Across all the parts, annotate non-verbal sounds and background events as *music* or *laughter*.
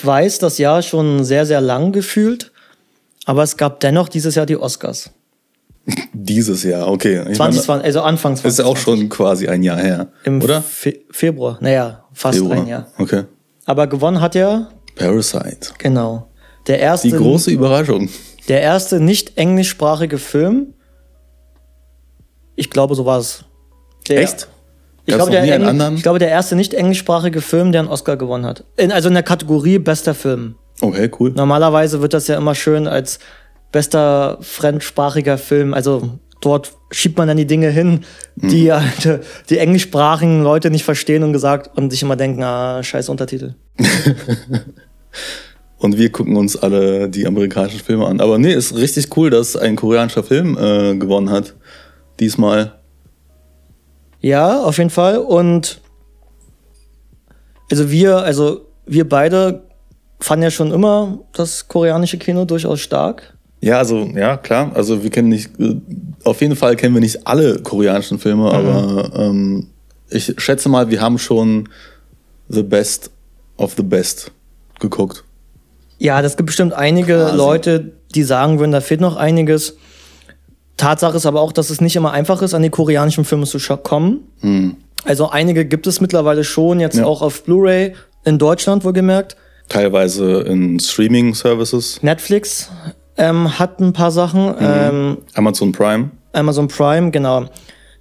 ich weiß das Jahr schon sehr, sehr lang gefühlt, aber es gab dennoch dieses Jahr die Oscars. *laughs* Dieses Jahr, okay. Ich 2020, also Anfang 2020. Ist ja auch schon quasi ein Jahr her, Im oder? Fe Februar, naja, fast Februar. ein Jahr. Okay. Aber gewonnen hat ja, Parasite. genau, der erste, Die große Überraschung. der erste nicht englischsprachige Film. Ich glaube, so war es. Der, Echt? Ich glaube, der Engl- anderen? ich glaube, der erste nicht englischsprachige Film, der einen Oscar gewonnen hat. In, also in der Kategorie bester Film. Okay, cool. Normalerweise wird das ja immer schön als bester fremdsprachiger Film. Also dort schiebt man dann die Dinge hin, die Mhm. halt, die englischsprachigen Leute nicht verstehen und gesagt und sich immer denken, ah, scheiß Untertitel. *laughs* Und wir gucken uns alle die amerikanischen Filme an. Aber nee, ist richtig cool, dass ein koreanischer Film äh, gewonnen hat. Diesmal. Ja, auf jeden Fall. Und also wir, also wir beide fanden ja schon immer das koreanische Kino durchaus stark. Ja, also, ja, klar. Also wir kennen nicht, äh, auf jeden Fall kennen wir nicht alle koreanischen Filme, aber ähm, ich schätze mal, wir haben schon The Best of the Best geguckt. Ja, das gibt bestimmt einige Quasi. Leute, die sagen würden, da fehlt noch einiges. Tatsache ist aber auch, dass es nicht immer einfach ist, an die koreanischen Filme zu kommen. Also einige gibt es mittlerweile schon, jetzt Ja. auch auf Blu-ray, in Deutschland wohlgemerkt. Teilweise in Streaming-Services, Netflix ähm, hat ein paar Sachen, ähm, Amazon Prime. Amazon Prime, genau.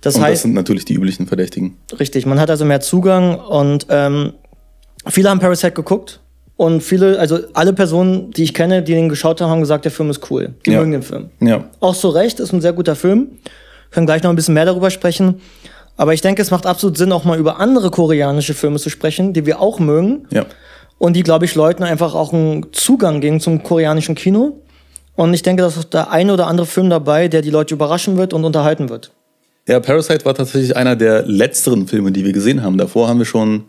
Das Und das heißt, sind natürlich die üblichen Verdächtigen. richtig, man hat also mehr Zugang und ähm, viele haben Parasite geguckt. Und viele, also alle Personen, die ich kenne, die den geschaut haben, haben gesagt, der Film ist cool. Die Ja. mögen den Film. Ja. Auch zu Recht, ist ein sehr guter Film. Können gleich noch ein bisschen mehr darüber sprechen. Aber ich denke, es macht absolut Sinn, auch mal über andere koreanische Filme zu sprechen, die wir auch mögen. Ja. Und die, glaube ich, Leuten einfach auch einen Zugang geben zum koreanischen Kino. Und ich denke, da ist der eine oder andere Film dabei, der die Leute überraschen wird und unterhalten wird. Ja, Parasite war tatsächlich einer der letzteren Filme, die wir gesehen haben. Davor haben wir schon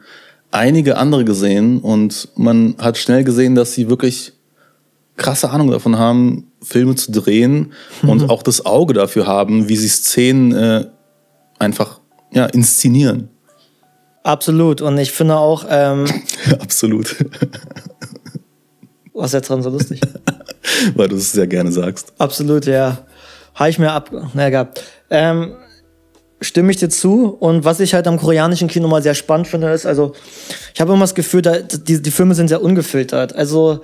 einige andere gesehen und man hat schnell gesehen, dass sie wirklich krasse Ahnung davon haben, Filme zu drehen und auch das Auge dafür haben, wie sie Szenen äh, einfach ja, inszenieren. Absolut. Und ich finde auch, ähm, *laughs* Absolut. was ist jetzt dran so lustig? *laughs* Weil du es sehr gerne sagst. Absolut, ja. Habe ich mir ab. Na egal. Ähm, stimme ich dir zu. Und was ich halt am koreanischen Kino mal sehr spannend finde, ist, also, ich habe immer das Gefühl, da, die, die Filme sind sehr ungefiltert. Also,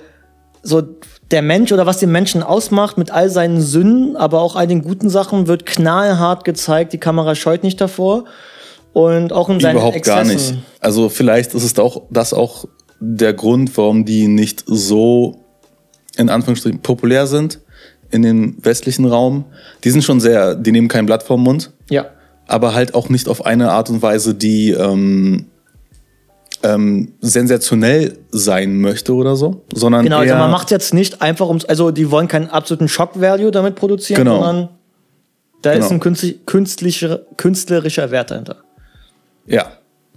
so der Mensch oder was den Menschen ausmacht mit all seinen Sünden, aber auch all den guten Sachen, wird knallhart gezeigt. Die Kamera scheut nicht davor. Und auch in seinen Überhaupt gar Exzessen. nicht. Also vielleicht ist es auch das auch der Grund, warum die nicht so in Anführungsstrichen populär sind in dem westlichen Raum. Die sind schon sehr, die nehmen kein Blatt vom Mund, Ja. Aber halt auch nicht auf eine Art und Weise, die ähm, ähm, sensationell sein möchte oder so, sondern Genau, also man macht jetzt nicht einfach ums, also die wollen keinen absoluten Shock-Value damit produzieren, Genau. sondern da ist Genau. ein künstlich, künstlicher, künstlerischer Wert dahinter. ja.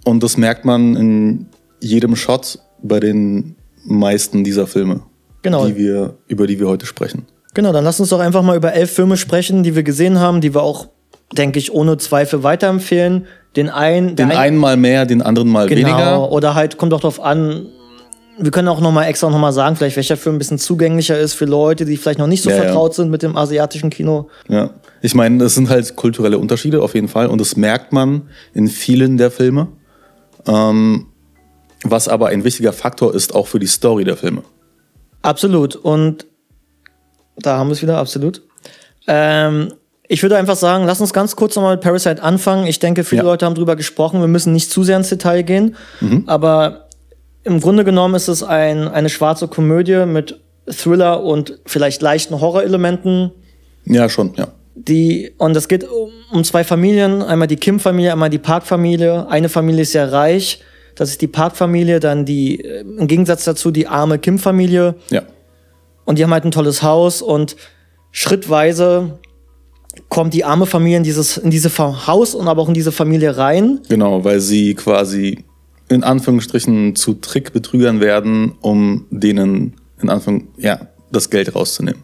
Und das merkt man in jedem Shot bei den meisten dieser Filme, Genau. die wir, über die wir heute sprechen. Genau, dann lass uns doch einfach mal über elf Filme sprechen, die wir gesehen haben, die wir auch, denke ich, ohne Zweifel weiterempfehlen. Den einen, Den ein- einen mal mehr, den anderen mal genau, weniger. oder halt kommt doch drauf an. Wir können auch noch mal extra noch mal sagen, vielleicht welcher Film ein bisschen zugänglicher ist für Leute, die vielleicht noch nicht so Ja, ja. vertraut sind mit dem asiatischen Kino. Ja. Ich meine, das sind halt kulturelle Unterschiede auf jeden Fall und das merkt man in vielen der Filme. Ähm, was aber ein wichtiger Faktor ist auch für die Story der Filme. Absolut. Und da haben wir es wieder, absolut. Ähm, ich würde einfach sagen, lass uns ganz kurz nochmal mit Parasite anfangen. Ich denke, viele Ja. Leute haben drüber gesprochen. Wir müssen nicht zu sehr ins Detail gehen. Aber im Grunde genommen ist es ein, eine schwarze Komödie mit Thriller und vielleicht leichten Horrorelementen. Ja, schon, ja. Die, und es geht um, um zwei Familien, einmal die Kim-Familie, einmal die Park-Familie. Eine Familie ist sehr reich, das ist die Park-Familie, dann die, äh, im Gegensatz dazu die arme Kim-Familie. Ja. Und die haben halt ein tolles Haus und schrittweise kommt die arme Familie in dieses in diese Haus und aber auch in diese Familie rein. Genau, weil sie quasi in Anführungsstrichen zu Trickbetrügern werden, um denen in Anführung ja, das Geld rauszunehmen.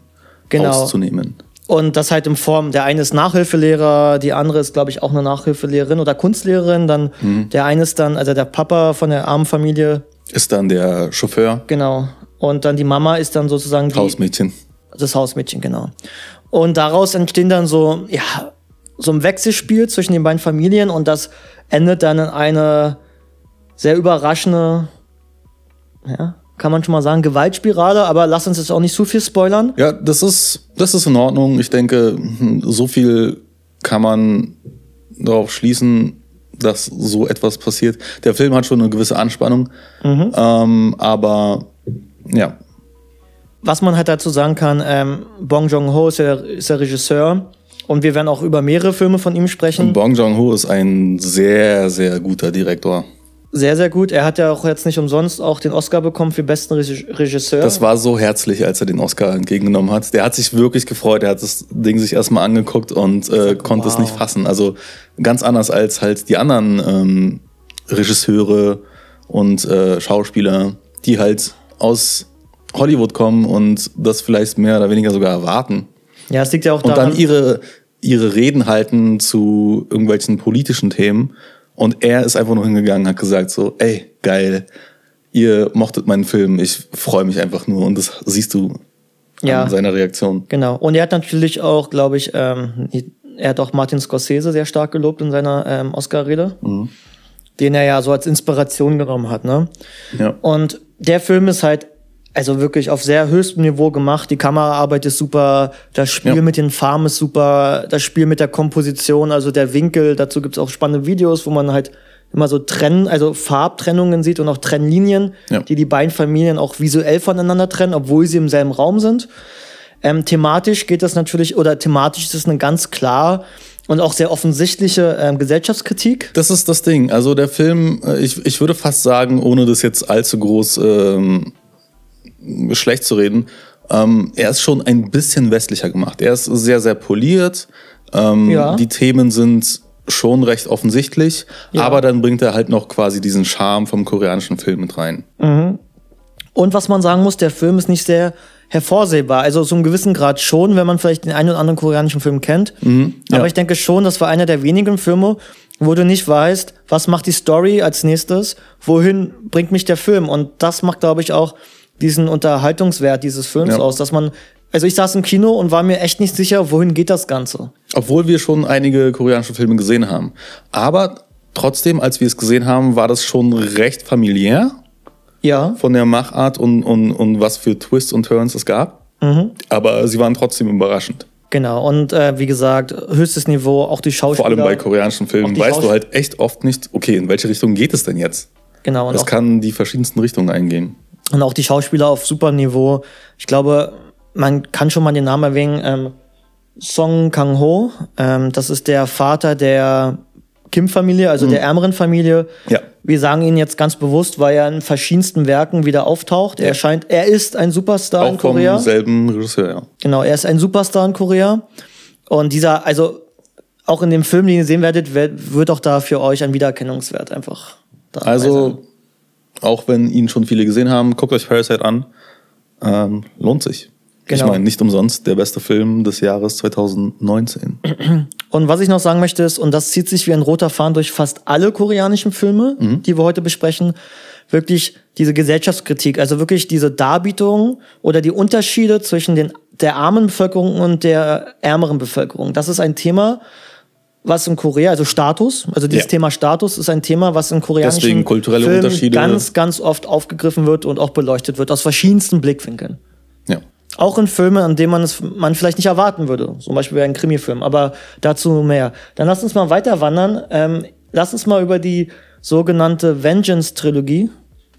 Genau. Auszunehmen. Und das halt in Form, der eine ist Nachhilfelehrer, die andere ist, glaube ich, auch eine Nachhilfelehrerin oder Kunstlehrerin. Dann der eine ist dann, also der Papa von der armen Familie, Ist dann der Chauffeur. genau. Und dann die Mama ist dann sozusagen die, Hausmädchen. das Hausmädchen, genau. Und daraus entstehen dann so, ja, so ein Wechselspiel zwischen den beiden Familien und das endet dann in eine sehr überraschende, ja, kann man schon mal sagen, Gewaltspirale, aber lass uns jetzt auch nicht zu viel spoilern. Ja, das ist, das ist in Ordnung. Ich denke, hm, so viel kann man darauf schließen, dass so etwas passiert. Der Film hat schon eine gewisse Anspannung, ähm, aber ja, Was man halt dazu sagen kann, ähm, Bong Joon-ho ist ist der Regisseur und wir werden auch über mehrere Filme von ihm sprechen. Bong Joon-ho ist ein sehr, sehr guter Direktor. Sehr, sehr gut. Er hat ja auch jetzt nicht umsonst auch den Oscar bekommen für besten Regi- Regisseur. Das war so herzlich, als er den Oscar entgegengenommen hat. Der hat sich wirklich gefreut. Er hat das Ding sich erstmal angeguckt und äh, konnte es wow. nicht fassen. Also ganz anders als halt die anderen ähm, Regisseure und äh, Schauspieler, die halt aus Hollywood kommen und das vielleicht mehr oder weniger sogar erwarten. ja, es liegt ja auch Und daran. dann ihre, ihre Reden halten zu irgendwelchen politischen Themen. Und er ist einfach nur hingegangen, hat gesagt so, ey, geil, ihr mochtet meinen Film, ich freue mich einfach nur. Und das siehst du Ja. an seiner Reaktion. Genau. Und er hat natürlich auch, glaube ich, ähm, er hat auch Martin Scorsese sehr stark gelobt in seiner ähm, Oscar-Rede, Mhm. den er ja so als Inspiration genommen hat. Ne? Ja. Und der Film ist halt also wirklich auf sehr höchstem Niveau gemacht. Die Kameraarbeit ist super, das Spiel Ja. mit den Farben ist super, das Spiel mit der Komposition, also der Winkel. Dazu gibt's auch spannende Videos, wo man halt immer so trennen, also Farbtrennungen sieht und auch Trennlinien, Ja. die die beiden Familien auch visuell voneinander trennen, obwohl sie im selben Raum sind. Ähm, thematisch geht das natürlich, oder thematisch ist es eine ganz klar und auch sehr offensichtliche ähm, Gesellschaftskritik. Das ist das Ding. Also der Film, äh, ich, ich würde fast sagen, ohne das jetzt allzu groß ähm, schlecht zu reden, ähm, er ist schon ein bisschen westlicher gemacht. Er ist sehr, sehr poliert. Ähm, Ja. Die Themen sind schon recht offensichtlich, Ja. aber dann bringt er halt noch quasi diesen Charme vom koreanischen Film mit rein. Und was man sagen muss, der Film ist nicht sehr hervorsehbar. Also so einem gewissen Grad schon, wenn man vielleicht den einen oder anderen koreanischen Film kennt. ja. Aber ich denke schon, das war einer der wenigen Filme, wo du nicht weißt, was macht die Story als nächstes, wohin bringt mich der Film. Und das macht, glaube ich, auch diesen Unterhaltungswert dieses Films Ja. aus, dass man, also ich saß im Kino und war mir echt nicht sicher, wohin geht das Ganze. Obwohl wir schon einige koreanische Filme gesehen haben. Aber trotzdem, als wir es gesehen haben, war das schon recht familiär Ja, von der Machart und, und, und was für Twists und Turns es gab. Mhm. Aber sie waren trotzdem überraschend. genau. Und äh, wie gesagt, höchstes Niveau, auch die Schauspieler. Vor allem bei koreanischen Filmen weißt du halt echt oft nicht, okay, in welche Richtung geht es denn jetzt? Genau, und Es kann die verschiedensten Richtungen eingehen. Und auch die Schauspieler auf super Niveau. Ich glaube, man kann schon mal den Namen erwähnen. Ähm, Song Kang-ho, ähm, das ist der Vater der Kim-Familie, also der ärmeren Familie. Mhm. Ja. Wir sagen ihn jetzt ganz bewusst, weil er in verschiedensten Werken wieder auftaucht. Er scheint, er ist ein Superstar in Auch vom Korea. selben Regisseur, ja. Genau, er ist ein Superstar in Korea. Und dieser, also auch in dem Film, den ihr sehen werdet, wird, auch da für euch ein Wiedererkennungswert einfach da. Also, auch wenn ihn schon viele gesehen haben, guckt euch Parasite an. Ähm, lohnt sich. Ich Genau. meine, nicht umsonst der beste Film des Jahres 2019. Und was ich noch sagen möchte ist, und das zieht sich wie ein roter Faden durch fast alle koreanischen Filme, die wir heute besprechen, wirklich diese Gesellschaftskritik, also wirklich diese Darbietung oder die Unterschiede zwischen den, der armen Bevölkerung und der ärmeren Bevölkerung. Das ist ein Thema, was in Korea, also Status, also dieses Ja. Thema Status ist ein Thema, was in koreanischen Deswegen kulturelle Filmen Unterschiede. ganz, ganz oft aufgegriffen wird und auch beleuchtet wird, aus verschiedensten Blickwinkeln. Ja. Auch in Filmen, an denen man es man vielleicht nicht erwarten würde. Zum Beispiel ein Krimi-Film, aber dazu mehr. Dann lass uns mal weiter wandern. Ähm, lass uns mal über die sogenannte Vengeance-Trilogie.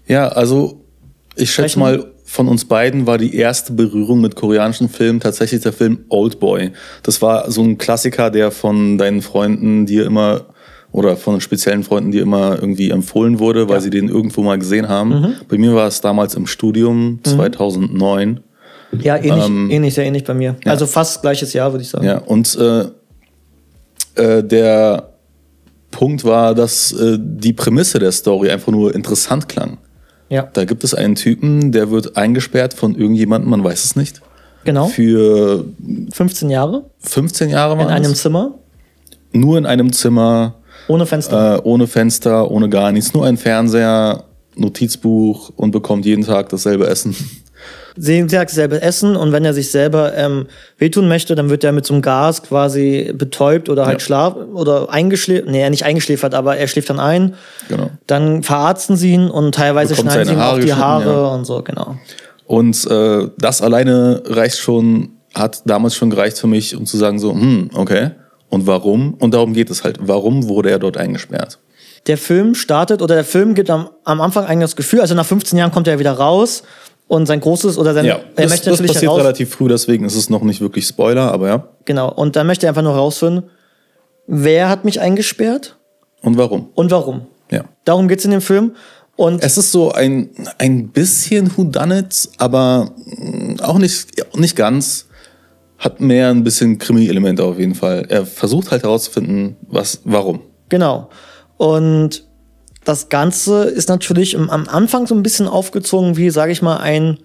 Ja, also ich schätze mal, von uns beiden war die erste Berührung mit koreanischen Filmen tatsächlich der Film Oldboy. Das war so ein Klassiker, der von deinen Freunden dir immer oder von speziellen Freunden dir immer irgendwie empfohlen wurde, weil sie den irgendwo mal gesehen haben. Bei mir war es damals im Studium 2009. Ja, ähnlich, ähnlich, sehr ähnlich bei mir. Also fast gleiches Jahr, würde ich sagen. Ja, und äh, äh, der Punkt war, dass äh, die Prämisse der Story einfach nur interessant klang. Ja, Da gibt es einen Typen, der wird eingesperrt von irgendjemandem, man weiß es nicht, genau. für 15 Jahre 15 Jahre in war einem. Zimmer, Nur in einem Zimmer, ohne Fenster. äh, ohne Fenster, ohne gar nichts, nur ein Fernseher, Notizbuch und bekommt jeden Tag dasselbe Essen. Sehen sie selber essen und wenn er sich selber ähm, wehtun möchte, dann wird er mit so einem Gas quasi betäubt oder halt Ja. schlaf oder eingeschläfert, nee, nicht eingeschläfert, aber er schläft dann ein. Genau. Dann verarzten sie ihn und teilweise Bekommt schneiden sie ihm auch die Haare ja. und so, genau. Und äh, das alleine reicht schon, hat damals schon gereicht für mich, um zu sagen so, hm, okay. Und warum? Und darum geht es halt. Warum wurde er dort eingesperrt? der Film startet oder der Film gibt am, am Anfang eigentlich das Gefühl, also nach 15 Jahren kommt er wieder raus und sein großes oder sein, er das, möchte das natürlich passiert heraus, relativ früh, deswegen ist es noch nicht wirklich Spoiler, aber ja. genau, und dann möchte er einfach nur rausfinden, wer hat mich eingesperrt Und warum? und warum. Ja. Darum geht's in dem Film und Es ist so ein, ein bisschen Whodunit, aber mh, auch nicht, nicht ganz. Hat mehr ein bisschen Krimi-Elemente auf jeden Fall. Er versucht halt herauszufinden, was, warum. genau. Und das Ganze ist natürlich am am Anfang so ein bisschen aufgezogen wie, sage ich mal, ein,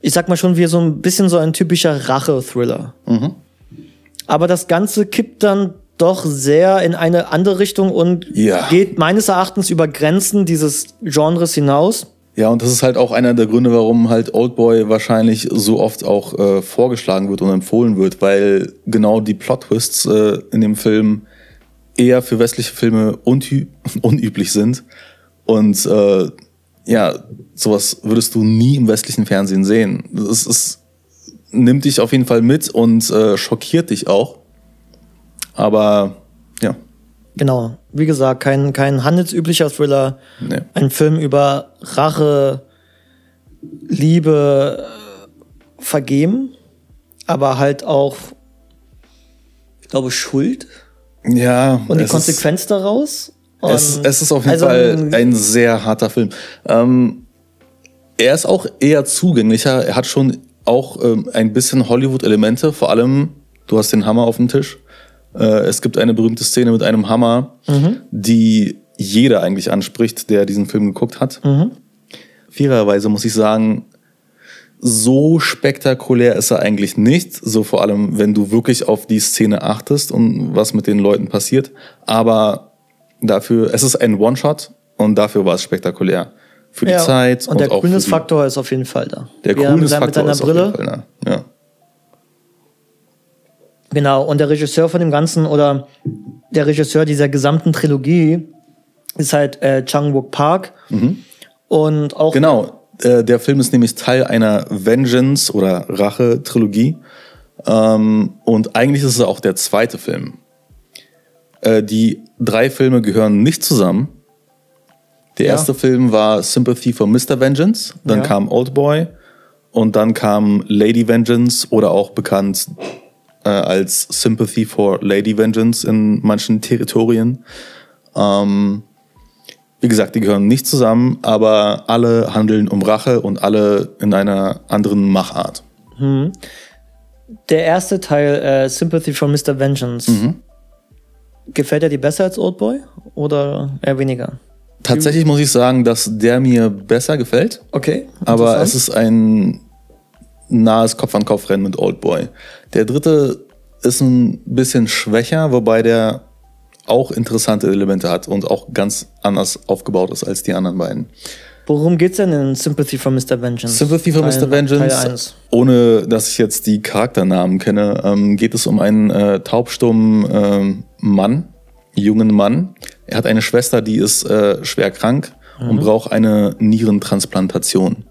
ich sag mal schon wie so ein bisschen so ein typischer Rache-Thriller. Aber das Ganze kippt dann doch sehr in eine andere Richtung und Ja. geht meines Erachtens über Grenzen dieses Genres hinaus. Ja, und das ist halt auch einer der Gründe, warum halt Oldboy wahrscheinlich so oft auch äh, vorgeschlagen wird und empfohlen wird, weil genau die Plot-Twists äh, in dem Film eher für westliche Filme unü *laughs* unüblich sind. Und äh, ja, sowas würdest du nie im westlichen Fernsehen sehen. Es ist, nimmt dich auf jeden Fall mit und äh, schockiert dich auch. Aber ja, Genau, wie gesagt, kein, kein handelsüblicher Thriller, nee. ein Film über Rache, Liebe, äh, Vergeben, aber halt auch, ich glaube, Schuld Ja, und die es ist- Konsequenz daraus. Es, es ist auf jeden also, Fall ein sehr harter Film. Ähm, er ist auch eher zugänglicher. Er hat schon auch ähm, ein bisschen Hollywood-Elemente. Vor allem, du hast den Hammer auf dem Tisch. Äh, es gibt eine berühmte Szene mit einem Hammer, die jeder eigentlich anspricht, der diesen Film geguckt hat. Fairerweise muss ich sagen, so spektakulär ist er eigentlich nicht. So vor allem, wenn du wirklich auf die Szene achtest und was mit den Leuten passiert. Aber dafür, es ist ein One-Shot und dafür war es spektakulär. Für die ja, Zeit und der auch für die, Grünes-Faktor ist auf jeden Fall da. Der Wie er mit ist seiner auf jeden Brille. Fall da. Ja. Genau, und der Regisseur von dem Ganzen oder der Regisseur dieser gesamten Trilogie ist halt äh, Chang Wook Park. Und auch Genau, äh, der Film ist nämlich Teil einer Vengeance- oder Rache-Trilogie. Ähm, und eigentlich ist es auch der zweite Film. Äh, die drei Filme gehören nicht zusammen. Der Ja. erste Film war Sympathy for Mr. Vengeance, dann Ja. kam Oldboy und dann kam Lady Vengeance oder auch bekannt äh, als Sympathy for Lady Vengeance in manchen Territorien. Ähm, wie gesagt, die gehören nicht zusammen, aber alle handeln um Rache und alle in einer anderen Machart. der erste Teil, äh, Sympathy for Mr. Vengeance. Mhm. Gefällt er dir besser als Oldboy oder eher weniger? Tatsächlich muss ich sagen, dass der mir besser gefällt, Okay. aber es ist ein nahes Kopf-an-Kopf-Rennen mit Oldboy. Der dritte ist ein bisschen schwächer, wobei der auch interessante Elemente hat und auch ganz anders aufgebaut ist als die anderen beiden. Worum geht's denn in Sympathy for Mr. Vengeance? Sympathy for Teil- Mr. Vengeance, ohne dass ich jetzt die Charakternamen kenne, ähm, geht es um einen äh, taubstummen ähm, Mann, jungen Mann. Er hat eine Schwester, die ist äh, schwer krank und braucht eine Nierentransplantation.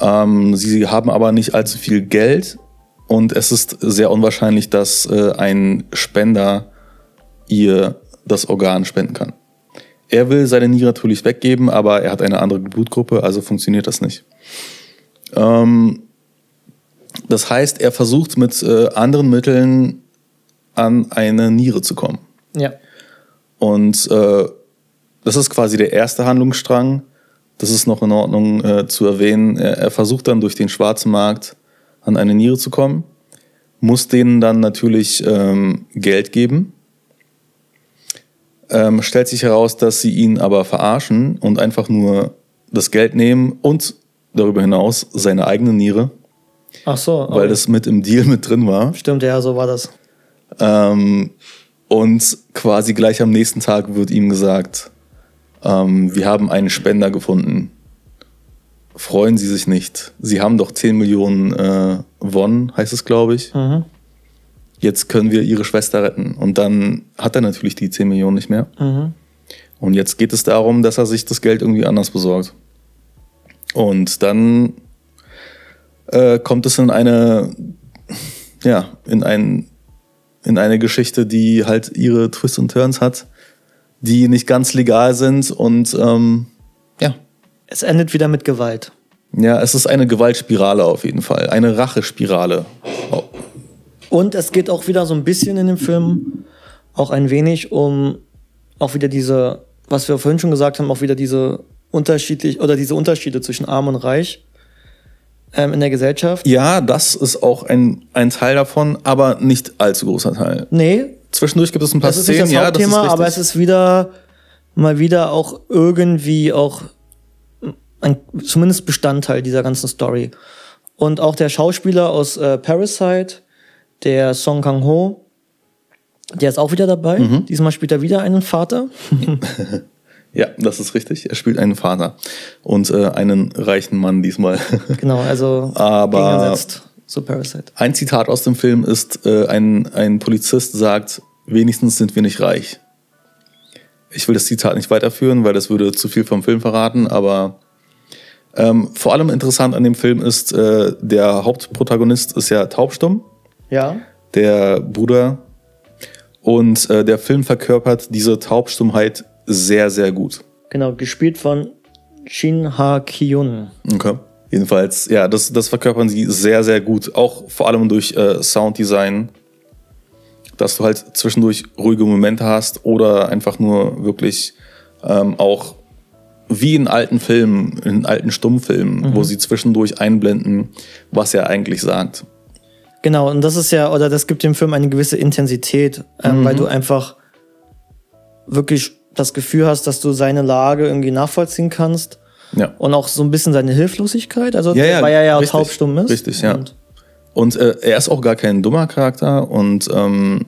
Ähm, sie haben aber nicht allzu viel Geld und es ist sehr unwahrscheinlich, dass äh, ein Spender ihr das Organ spenden kann. Er will seine Niere natürlich weggeben, aber er hat eine andere Blutgruppe, also funktioniert das nicht. Ähm, das heißt, er versucht mit äh, anderen Mitteln an eine Niere zu kommen. Ja. Und äh, das ist quasi der erste Handlungsstrang. Das ist noch in Ordnung äh, zu erwähnen. Er, er versucht dann durch den schwarzen Markt an eine Niere zu kommen, muss denen dann natürlich ähm, Geld geben. Ähm, stellt sich heraus, dass sie ihn aber verarschen und einfach nur das Geld nehmen und darüber hinaus seine eigene Niere, Ach so. weil oh. das mit im Deal mit drin war. Stimmt, ja, so war das. Ähm, und quasi gleich am nächsten Tag wird ihm gesagt, ähm, wir haben einen Spender gefunden. freuen sie sich nicht. Sie haben doch 10 Millionen äh, Won, heißt es, glaube ich. Mhm. Jetzt können wir ihre Schwester retten. Und dann hat er natürlich die 10 Millionen nicht mehr. Mhm. Und jetzt geht es darum, dass er sich das Geld irgendwie anders besorgt. Und dann äh, kommt es in eine, ja, in ein, in eine Geschichte, die halt ihre Twists und Turns hat, die nicht ganz legal sind und ähm, ja. Es endet wieder mit Gewalt. Ja, es ist eine Gewaltspirale auf jeden Fall, eine Rachespirale. Oh. Und es geht auch wieder so ein bisschen in dem Film auch ein wenig um auch wieder diese, was wir vorhin schon gesagt haben, auch wieder diese unterschiedlich oder diese Unterschiede zwischen Arm und Reich ähm, in der Gesellschaft. Ja, das ist auch ein, ein Teil davon, aber nicht allzu großer Teil. Nee, Zwischendurch gibt es ein paar das ist nicht Szenen, das ja, das ist Hauptthema, aber es ist wieder mal wieder auch irgendwie auch ein zumindest Bestandteil dieser ganzen Story. Und auch der Schauspieler aus äh, Parasite, der Song Kang Ho, der ist auch wieder dabei. Mhm. Diesmal spielt er wieder einen Vater. *laughs* Ja, das ist richtig. Er spielt einen Vater und äh, einen reichen Mann diesmal. *laughs* Genau, also Aber- zu Parasite. Ein Zitat aus dem Film ist, äh, ein, ein Polizist sagt, wenigstens sind wir nicht reich. Ich will das Zitat nicht weiterführen, weil das würde zu viel vom Film verraten, aber ähm, vor allem interessant an dem Film ist, äh, der Hauptprotagonist ist ja taubstumm, Ja. der Bruder, und äh, der Film verkörpert diese Taubstummheit sehr, sehr gut. Genau, gespielt von Shin Ha Kyun. Okay. Jedenfalls, ja, das, das verkörpern sie sehr, sehr gut. Auch vor allem durch äh, Sounddesign, dass du halt zwischendurch ruhige Momente hast oder einfach nur wirklich ähm, auch wie in alten Filmen, in alten Stummfilmen, wo sie zwischendurch einblenden, was er eigentlich sagt. Genau, und das ist ja, oder das gibt dem Film eine gewisse Intensität, ähm, weil du einfach wirklich das Gefühl hast, dass du seine Lage irgendwie nachvollziehen kannst Ja. und auch so ein bisschen seine Hilflosigkeit, also Ja, ja, weil er ja richtig, taubstumm ist. richtig, ja. Und Und äh, er ist auch gar kein dummer Charakter und ähm,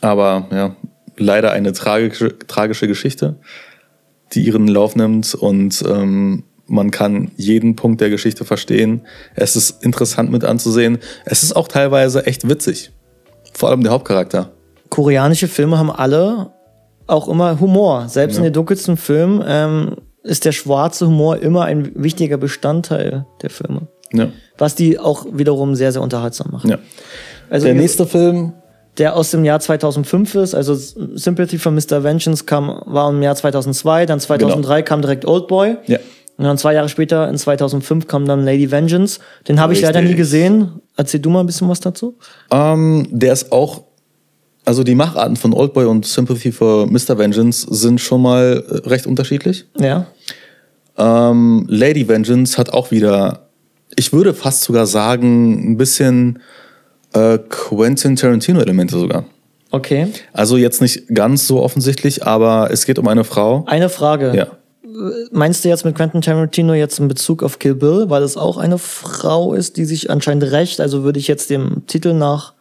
aber ja, leider eine tragische, tragische Geschichte, die ihren Lauf nimmt und ähm, man kann jeden Punkt der Geschichte verstehen. Es ist interessant mit anzusehen. Es ist auch teilweise echt witzig. Vor allem der Hauptcharakter. koreanische Filme haben alle auch immer Humor. Selbst in Ja. den dunkelsten Filmen ähm, ist der schwarze Humor immer ein wichtiger Bestandteil der Filme. Ja. Was die auch wiederum sehr, sehr unterhaltsam machen. ja. Also Der nächste Film, der aus dem Jahr 2005 ist, also Sympathy for Mr. Vengeance kam, war im Jahr 2002, dann 2003 kam direkt Oldboy. ja. Und dann zwei Jahre später, in 2005, kam dann Lady Vengeance. Den habe ich leider nie gesehen. Erzähl du mal ein bisschen was dazu. Ähm, der ist auch, also die Macharten von Oldboy und Sympathy for Mr. Vengeance sind schon mal äh, recht unterschiedlich. Ja. Ähm, Lady Vengeance hat auch wieder, ich würde fast sogar sagen, ein bisschen äh, Quentin Tarantino-Elemente sogar. Okay. Also jetzt nicht ganz so offensichtlich, aber es geht um eine Frau. Eine Frage. Ja. Meinst du jetzt mit Quentin Tarantino jetzt in Bezug auf Kill Bill, weil es auch eine Frau ist, die sich anscheinend rächt? Also würde ich jetzt dem Titel nach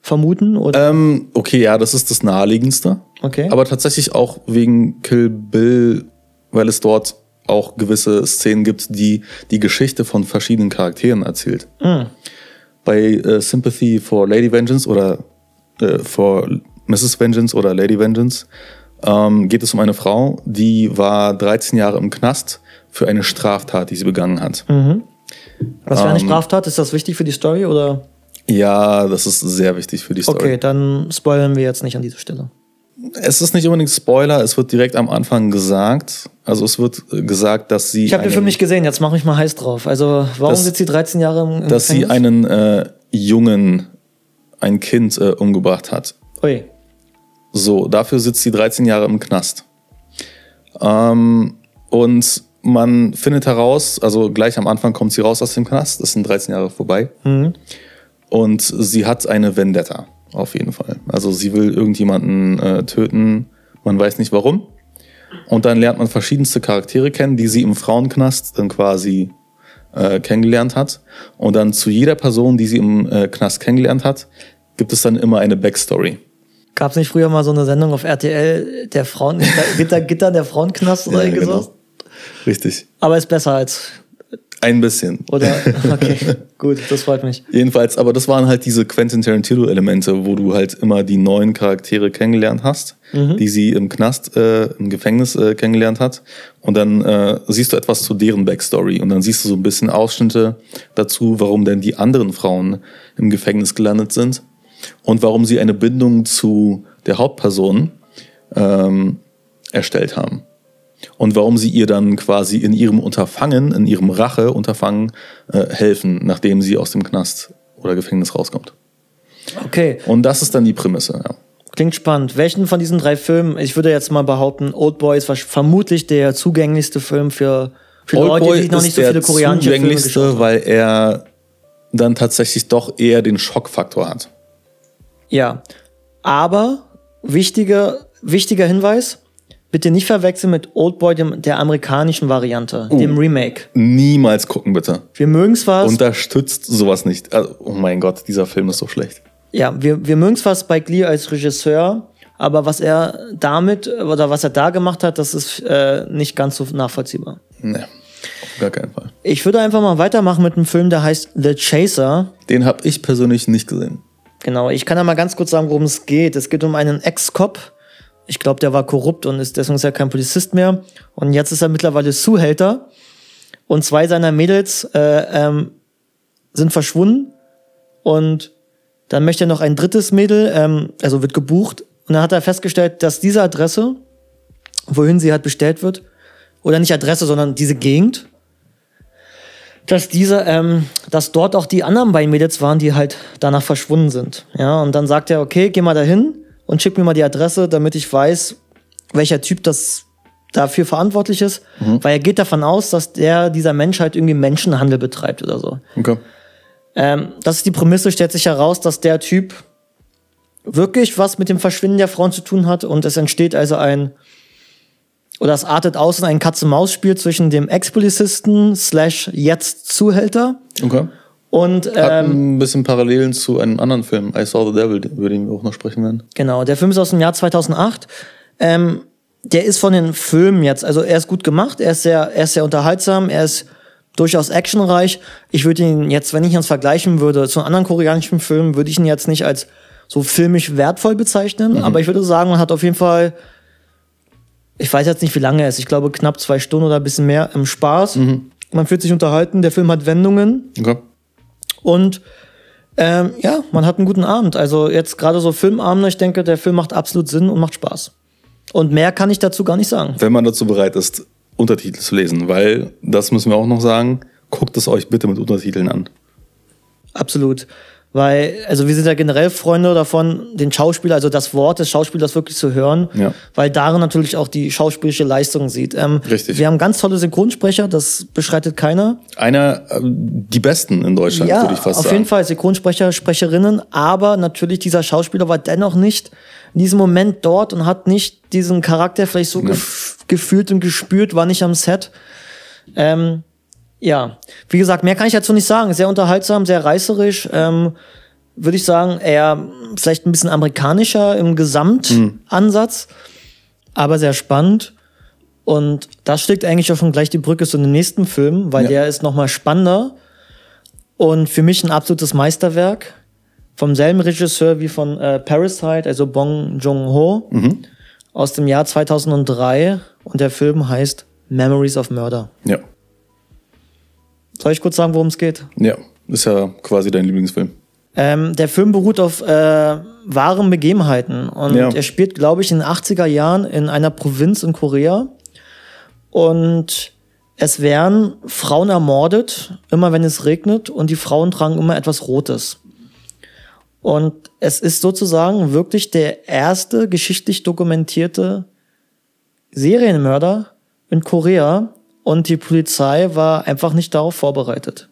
vermuten? Oder? Ähm, okay, ja, das ist das naheliegendste. Okay. Aber tatsächlich auch wegen Kill Bill, weil es dort auch gewisse Szenen gibt, die die Geschichte von verschiedenen Charakteren erzählt. Bei äh, Sympathy for Lady Vengeance oder äh, for Mrs. Vengeance oder Lady Vengeance ähm, geht es um eine Frau, die war 13 Jahre im Knast für eine Straftat, die sie begangen hat. Was für eine ähm, Straftat? Ist das wichtig für die Story oder? Ja, das ist sehr wichtig für die Story. Okay, dann spoilern wir jetzt nicht an dieser Stelle. Es ist nicht unbedingt Spoiler, es wird direkt am Anfang gesagt. Also es wird äh, gesagt, dass sie Ich habe den Film nicht gesehen, jetzt mache ich mal heiß drauf. Also, warum Das- sitzt sie 13 Jahre im, im dass sie Gefängnis? einen äh, Jungen, ein Kind äh, umgebracht hat. Ui. So, dafür sitzt sie 13 Jahre im Knast. Ähm, und man findet heraus, also gleich am Anfang kommt sie raus aus dem Knast, das sind 13 Jahre vorbei. Und sie hat eine Vendetta, auf jeden Fall. Also sie will irgendjemanden äh, töten, man weiß nicht warum. Und dann lernt man verschiedenste Charaktere kennen, die sie im Frauenknast dann quasi äh, kennengelernt hat. Und dann zu jeder Person, die sie im äh, Knast kennengelernt hat, gibt es dann immer eine Backstory. Gab es nicht früher mal so eine Sendung auf RTL, der Frauen, Gitter, Gitter der Frauenknast oder Ja, irgendwie genau. so? Richtig. Aber ist besser als. Ein bisschen. Oder? *laughs* Okay, gut, das freut mich. Jedenfalls, aber das waren halt diese Quentin Tarantino-Elemente, wo du halt immer die neuen Charaktere kennengelernt hast, die sie im Knast, äh, im Gefängnis äh, kennengelernt hat. Und dann äh, siehst du etwas zu deren Backstory und dann siehst du so ein bisschen Ausschnitte dazu, warum denn die anderen Frauen im Gefängnis gelandet sind und warum sie eine Bindung zu der Hauptperson ähm, erstellt haben. Und warum sie ihr dann quasi in ihrem Unterfangen, in ihrem Rache-Unterfangen äh, helfen, nachdem sie aus dem Knast oder Gefängnis rauskommt. Okay, Und das ist dann die Prämisse, ja. klingt spannend. Welchen von diesen drei Filmen, ich würde jetzt mal behaupten, Old Boy ist vermutlich der zugänglichste Film für, für Leute, die noch nicht so viele koreanische Filme geschaut zugänglichste, haben. weil er dann tatsächlich doch eher den Schockfaktor hat. Ja, aber wichtiger, wichtiger Hinweis, bitte nicht verwechseln mit Old Boy, dem, der amerikanischen Variante, Oh. dem Remake. Niemals gucken, bitte. Wir mögen zwar, Unterstützt sowas nicht. Also, oh mein Gott, dieser Film ist so schlecht. ja, wir, wir mögen zwar Spike Lee als Regisseur, aber was er damit oder was er da gemacht hat, das ist äh, nicht ganz so nachvollziehbar. Nee, auf gar keinen Fall. Ich würde einfach mal weitermachen mit einem Film, der heißt The Chaser. Den habe ich persönlich nicht gesehen. Genau, ich kann ja mal ganz kurz sagen, worum es geht. Es geht um einen Ex-Cop. Ich glaube, der war korrupt und ist deswegen ist er kein Polizist mehr. Und jetzt ist er mittlerweile Zuhälter. Und zwei seiner Mädels äh, ähm, sind verschwunden. Und dann möchte er noch ein drittes Mädel, ähm, also wird gebucht. Und dann hat er festgestellt, dass diese Adresse, wohin sie halt bestellt wird, oder nicht Adresse, sondern diese Gegend, dass diese, ähm, dass dort auch die anderen beiden Mädels waren, die halt danach verschwunden sind. Ja, und dann sagt er, okay, geh mal dahin und schick mir mal die Adresse, damit ich weiß, welcher Typ das dafür verantwortlich ist, weil er geht davon aus, dass der, dieser Mensch halt irgendwie Menschenhandel betreibt oder so. Okay. Ähm, das ist die Prämisse, stellt sich heraus, dass der Typ wirklich was mit dem Verschwinden der Frauen zu tun hat und es entsteht also ein, oder es artet aus in ein Katze-Maus-Spiel zwischen dem Ex-Polizisten slash jetzt Zuhälter Okay. und Hat ähm, ein bisschen Parallelen zu einem anderen Film, I Saw the Devil, über den wir auch noch sprechen werden. genau, der Film ist aus dem Jahr 2008. Ähm, der ist von den Filmen jetzt, also er ist gut gemacht, er ist sehr, er ist sehr unterhaltsam, er ist durchaus actionreich. Ich würde ihn jetzt, wenn ich ihn vergleichen würde zu anderen koreanischen Filmen, würde ich ihn jetzt nicht als so filmisch wertvoll bezeichnen, aber ich würde sagen, man hat auf jeden Fall, ich weiß jetzt nicht, wie lange er ist, ich glaube knapp zwei Stunden oder ein bisschen mehr im Spaß. Man fühlt sich unterhalten, der Film hat Wendungen Okay. und ähm, ja, man hat einen guten Abend. Also jetzt gerade so Filmabende, ich denke, der Film macht absolut Sinn und macht Spaß. Und mehr kann ich dazu gar nicht sagen. Wenn man dazu bereit ist, Untertitel zu lesen, weil, das müssen wir auch noch sagen, guckt es euch bitte mit Untertiteln an. Absolut. Weil, also wir sind ja generell Freunde davon, den Schauspieler, also das Wort des Schauspielers wirklich zu hören, Ja. weil darin natürlich auch die schauspielische Leistung sieht. Ähm, Richtig. Wir haben ganz tolle Synchronsprecher, das beschreitet keiner. Einer, äh, die besten in Deutschland, ja, würde ich fast auf sagen. jeden Fall Synchronsprecher, Sprecherinnen, aber natürlich dieser Schauspieler war dennoch nicht in diesem Moment dort und hat nicht diesen Charakter vielleicht so gef gefühlt und gespürt, war nicht am Set. Ähm, ja, wie gesagt, mehr kann ich dazu nicht sagen. Sehr unterhaltsam, sehr reißerisch. Ähm, Würde ich sagen, eher vielleicht ein bisschen amerikanischer im Gesamtansatz, aber sehr spannend. Und das schlägt eigentlich auch schon gleich die Brücke zu dem nächsten Film, weil Ja. der ist noch mal spannender und für mich ein absolutes Meisterwerk vom selben Regisseur wie von äh, Parasite, also Bong Joon-ho aus dem Jahr 2003 und der Film heißt Memories of Murder. Ja. Soll ich kurz sagen, worum es geht? Ja. Ist ja quasi dein Lieblingsfilm. Ähm, der Film beruht auf äh, wahren Begebenheiten und Ja. er spielt, glaube ich, in den 80er Jahren in einer Provinz in Korea und es werden Frauen ermordet, immer wenn es regnet und die Frauen tragen immer etwas Rotes. Und es ist sozusagen wirklich der erste geschichtlich dokumentierte Serienmörder in Korea und die Polizei war einfach nicht darauf vorbereitet.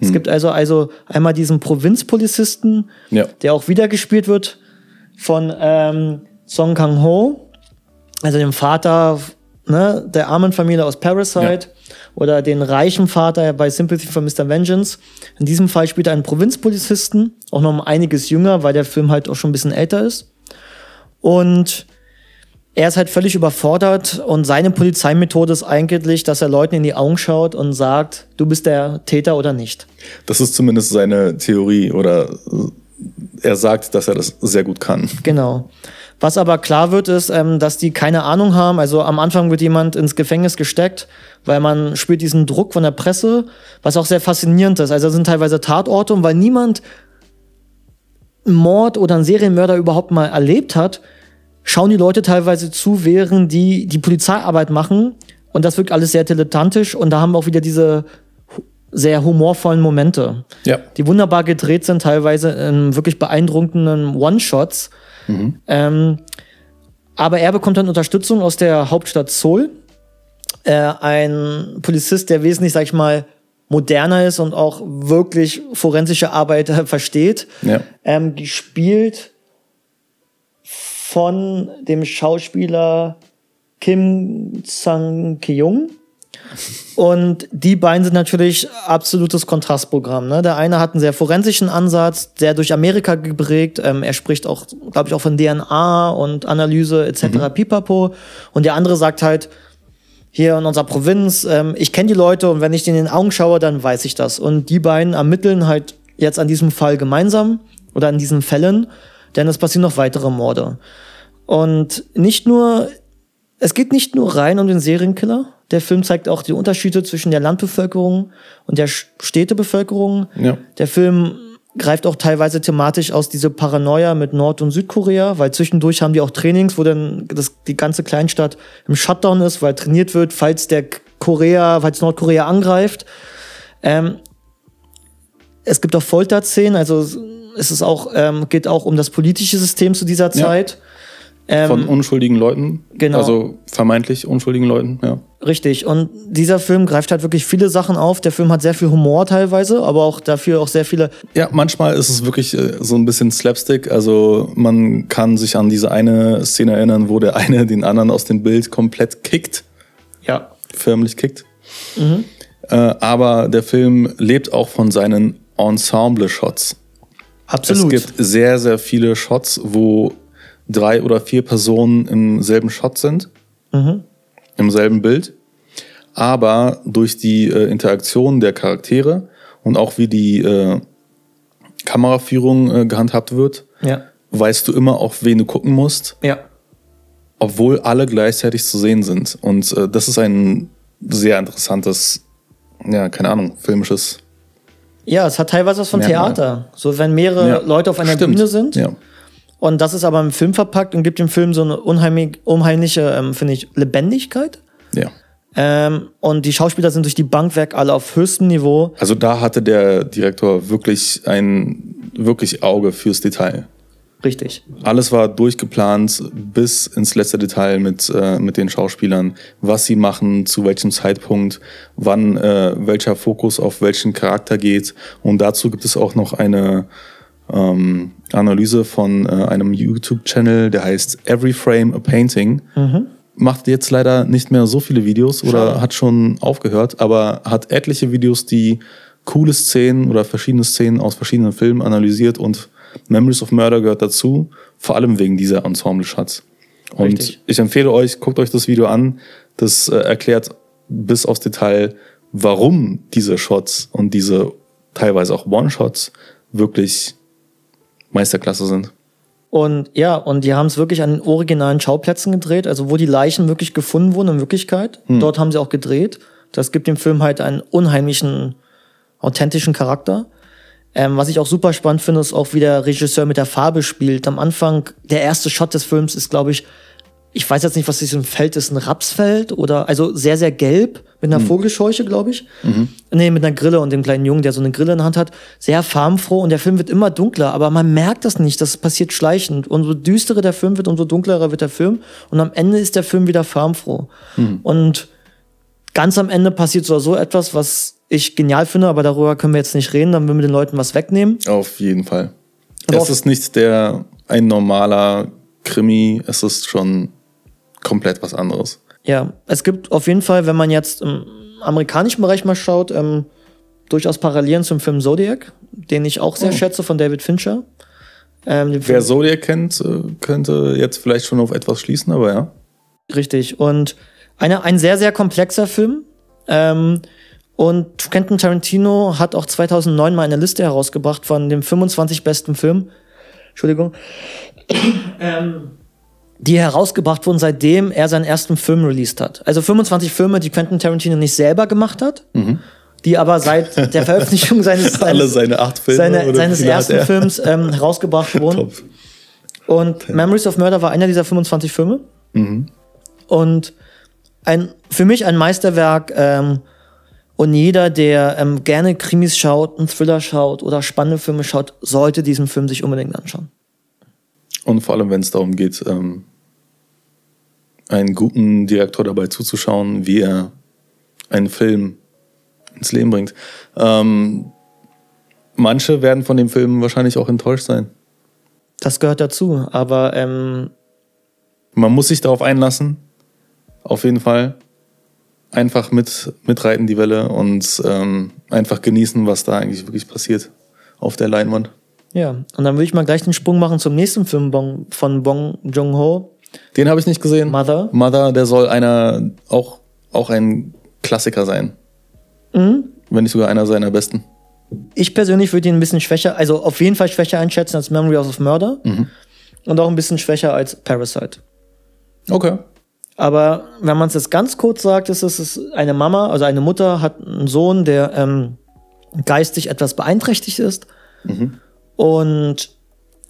Es gibt also, also einmal diesen Provinzpolizisten, Ja. der auch wieder gespielt wird von ähm, Song Kang-ho, also dem Vater ne, der armen Familie aus Parasite oder den reichen Vater bei Sympathy for Mr. Vengeance. In diesem Fall spielt er einen Provinzpolizisten, auch noch um einiges jünger, weil der Film halt auch schon ein bisschen älter ist. Und er ist halt völlig überfordert und seine Polizeimethode ist eigentlich, dass er Leuten in die Augen schaut und sagt, du bist der Täter oder nicht. Das ist zumindest seine Theorie oder er sagt, dass er das sehr gut kann. Genau. Was aber klar wird, ist, ähm, dass die keine Ahnung haben. Also am Anfang wird jemand ins Gefängnis gesteckt, weil man spürt diesen Druck von der Presse, was auch sehr faszinierend ist. Also sind teilweise Tatorte und weil niemand einen Mord oder einen Serienmörder überhaupt mal erlebt hat, schauen die Leute teilweise zu, während die die Polizeiarbeit machen. Und das wirkt alles sehr dilettantisch. Und da haben wir auch wieder diese sehr humorvollen Momente, Ja. die wunderbar gedreht sind, teilweise in wirklich beeindruckenden One-Shots. Ähm, aber er bekommt dann Unterstützung aus der Hauptstadt Seoul. Äh, ein Polizist, der wesentlich, sag ich mal, moderner ist und auch wirklich forensische Arbeit *laughs* versteht. Ja. Ähm, gespielt von dem Schauspieler Kim Sang-kyung. Und die beiden sind natürlich absolutes Kontrastprogramm. Ne? Der eine hat einen sehr forensischen Ansatz, sehr durch Amerika geprägt. Ähm, er spricht auch, glaube ich, auch von DNA und Analyse etc. Pipapo. Und der andere sagt halt, hier in unserer Provinz, ähm, ich kenne die Leute und wenn ich denen in den Augen schaue, dann weiß ich das. Und die beiden ermitteln halt jetzt an diesem Fall gemeinsam oder an diesen Fällen, denn es passieren noch weitere Morde. Und nicht nur, es geht nicht nur rein um den Serienkiller. Der Film zeigt auch die Unterschiede zwischen der Landbevölkerung und der Städtebevölkerung. Ja. Der Film greift auch teilweise thematisch aus diese Paranoia mit Nord- und Südkorea, weil zwischendurch haben die auch Trainings, wo dann das, die ganze Kleinstadt im Shutdown ist, weil trainiert wird, falls der Korea, falls Nordkorea angreift. Ähm, es gibt auch Folterszenen, also es ist auch, ähm, geht auch um das politische System zu dieser Zeit. Ähm, Von unschuldigen Leuten. genau. Also vermeintlich unschuldigen Leuten, ja. Richtig. Und dieser Film greift halt wirklich viele Sachen auf. Der Film hat sehr viel Humor teilweise, aber auch dafür auch sehr viele. Ja, manchmal ist es wirklich äh, so ein bisschen Slapstick. Also man kann sich an diese eine Szene erinnern, wo der eine den anderen aus dem Bild komplett kickt, Ja. förmlich kickt. Äh, aber der Film lebt auch von seinen Ensemble-Shots. Absolut. Es gibt sehr, sehr viele Shots, wo drei oder vier Personen im selben Shot sind, im selben Bild. Aber durch die äh, Interaktion der Charaktere und auch wie die äh, Kameraführung äh, gehandhabt wird, ja. weißt du immer, auf wen du gucken musst, Ja. obwohl alle gleichzeitig zu sehen sind. Und äh, das ist ein sehr interessantes, ja, keine Ahnung, filmisches. Ja, es hat teilweise was von Merkmal. Theater. So, wenn mehrere Ja, Leute auf einer stimmt. Bühne sind. Ja. Und das ist aber im Film verpackt und gibt dem Film so eine unheimlich, unheimliche, ähm, finde ich, Lebendigkeit. ja. Ähm, und die Schauspieler sind durch die Bank weg alle auf höchstem Niveau. Also da hatte der Direktor wirklich ein wirklich Auge fürs Detail. Richtig. Alles war durchgeplant bis ins letzte Detail mit, äh, mit den Schauspielern, was sie machen, zu welchem Zeitpunkt, wann äh, welcher Fokus auf welchen Charakter geht. Und dazu gibt es auch noch eine ähm, Analyse von äh, einem YouTube-Channel, der heißt Every Frame a Painting. Macht jetzt leider nicht mehr so viele Videos oder Schade. hat schon aufgehört, aber hat etliche Videos, die coole Szenen oder verschiedene Szenen aus verschiedenen Filmen analysiert und Memories of Murder gehört dazu, vor allem wegen dieser Ensemble-Shots. Und Richtig. ich empfehle euch, guckt euch das Video an. Das äh, erklärt bis aufs Detail, warum diese Shots und diese teilweise auch One-Shots wirklich Meisterklasse sind. Und ja, und die haben es wirklich an den originalen Schauplätzen gedreht, also wo die Leichen wirklich gefunden wurden in Wirklichkeit. Dort haben sie auch gedreht. Das gibt dem Film halt einen unheimlichen, authentischen Charakter. Ähm, was ich auch super spannend finde, ist auch, wie der Regisseur mit der Farbe spielt. Am Anfang, der erste Shot des Films ist, glaube ich, ich weiß jetzt nicht, was das ein Feld ist, ein Rapsfeld oder, also sehr, sehr gelb, mit einer Vogelscheuche, glaube ich. Nee, mit einer Grille und dem kleinen Jungen, der so eine Grille in der Hand hat. Sehr farbenfroh und der Film wird immer dunkler, aber man merkt das nicht, das passiert schleichend. Umso düsterer der Film wird, umso dunklerer wird der Film und am Ende ist der Film wieder farbenfroh. Und ganz am Ende passiert so, so etwas, was ich genial finde, aber darüber können wir jetzt nicht reden, dann würden wir den Leuten was wegnehmen. Auf jeden Fall. Aber es ist nicht der ein normaler Krimi, es ist schon komplett was anderes. Ja, es gibt auf jeden Fall, wenn man jetzt im amerikanischen Bereich mal schaut, ähm, durchaus Parallelen zum Film Zodiac, den ich auch sehr Oh. schätze von David Fincher. Ähm, Wer Film, Zodiac kennt, äh, könnte jetzt vielleicht schon auf etwas schließen, aber ja. Richtig. Und eine, ein sehr, sehr komplexer Film. Ähm, und Quentin Tarantino hat auch 2009 mal eine Liste herausgebracht von den 25 besten Filmen. Entschuldigung. *clears throat* ähm, die herausgebracht wurden, seitdem er seinen ersten Film released hat. Also 25 Filme, die Quentin Tarantino nicht selber gemacht hat, Mhm. die aber seit *laughs* der Veröffentlichung seines, seines, seine acht Filme. seine, seines ersten er? Films ähm, herausgebracht wurden. Top. Und Memories of Murder war einer dieser 25 Filme. Mhm. Und ein, für mich ein Meisterwerk. Ähm, und jeder, der ähm, gerne Krimis schaut, einen Thriller schaut oder spannende Filme schaut, sollte diesen Film sich unbedingt anschauen. Und vor allem, wenn es darum geht, ähm, einen guten Direktor dabei zuzuschauen, wie er einen Film ins Leben bringt. Ähm, manche werden von dem Film wahrscheinlich auch enttäuscht sein. Das gehört dazu. Aber ähm, Man muss sich darauf einlassen. Auf jeden Fall. Einfach mit, mitreiten die Welle und ähm, einfach genießen, was da eigentlich wirklich passiert auf der Leinwand. ja, und dann würde ich mal gleich den Sprung machen zum nächsten Film Bong, von Bong Joon-ho, Den habe ich nicht gesehen. Mother. Mother, der soll einer auch, auch ein Klassiker sein. Mhm. Wenn nicht sogar einer seiner besten. Ich persönlich würde ihn ein bisschen schwächer, also auf jeden Fall schwächer einschätzen als Memory of Murder und auch ein bisschen schwächer als Parasite. Okay. Aber wenn man es jetzt ganz kurz sagt, ist es ist eine Mama, also eine Mutter hat einen Sohn, der ähm, geistig etwas beeinträchtigt ist. Und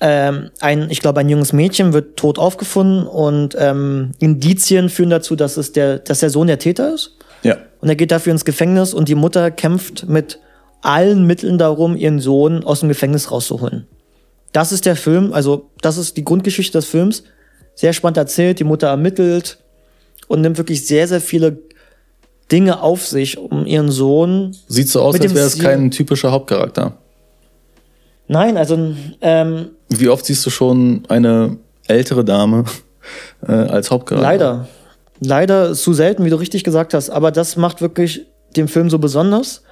ähm, ein, ich glaube, ein junges Mädchen wird tot aufgefunden und ähm, Indizien führen dazu, dass es der, dass der Sohn der Täter ist. Ja. Und er geht dafür ins Gefängnis und die Mutter kämpft mit allen Mitteln darum, ihren Sohn aus dem Gefängnis rauszuholen. Das ist der Film, also das ist die Grundgeschichte des Films. Sehr spannend erzählt, die Mutter ermittelt und nimmt wirklich sehr, sehr viele Dinge auf sich, um ihren Sohn. Sieht so aus, als wäre es kein typischer Hauptcharakter. Nein, also ähm, Wie oft siehst du schon eine ältere Dame *laughs* äh, als Hauptcharakter? leider. Leider zu selten, wie du richtig gesagt hast. Aber das macht wirklich den Film so besonders.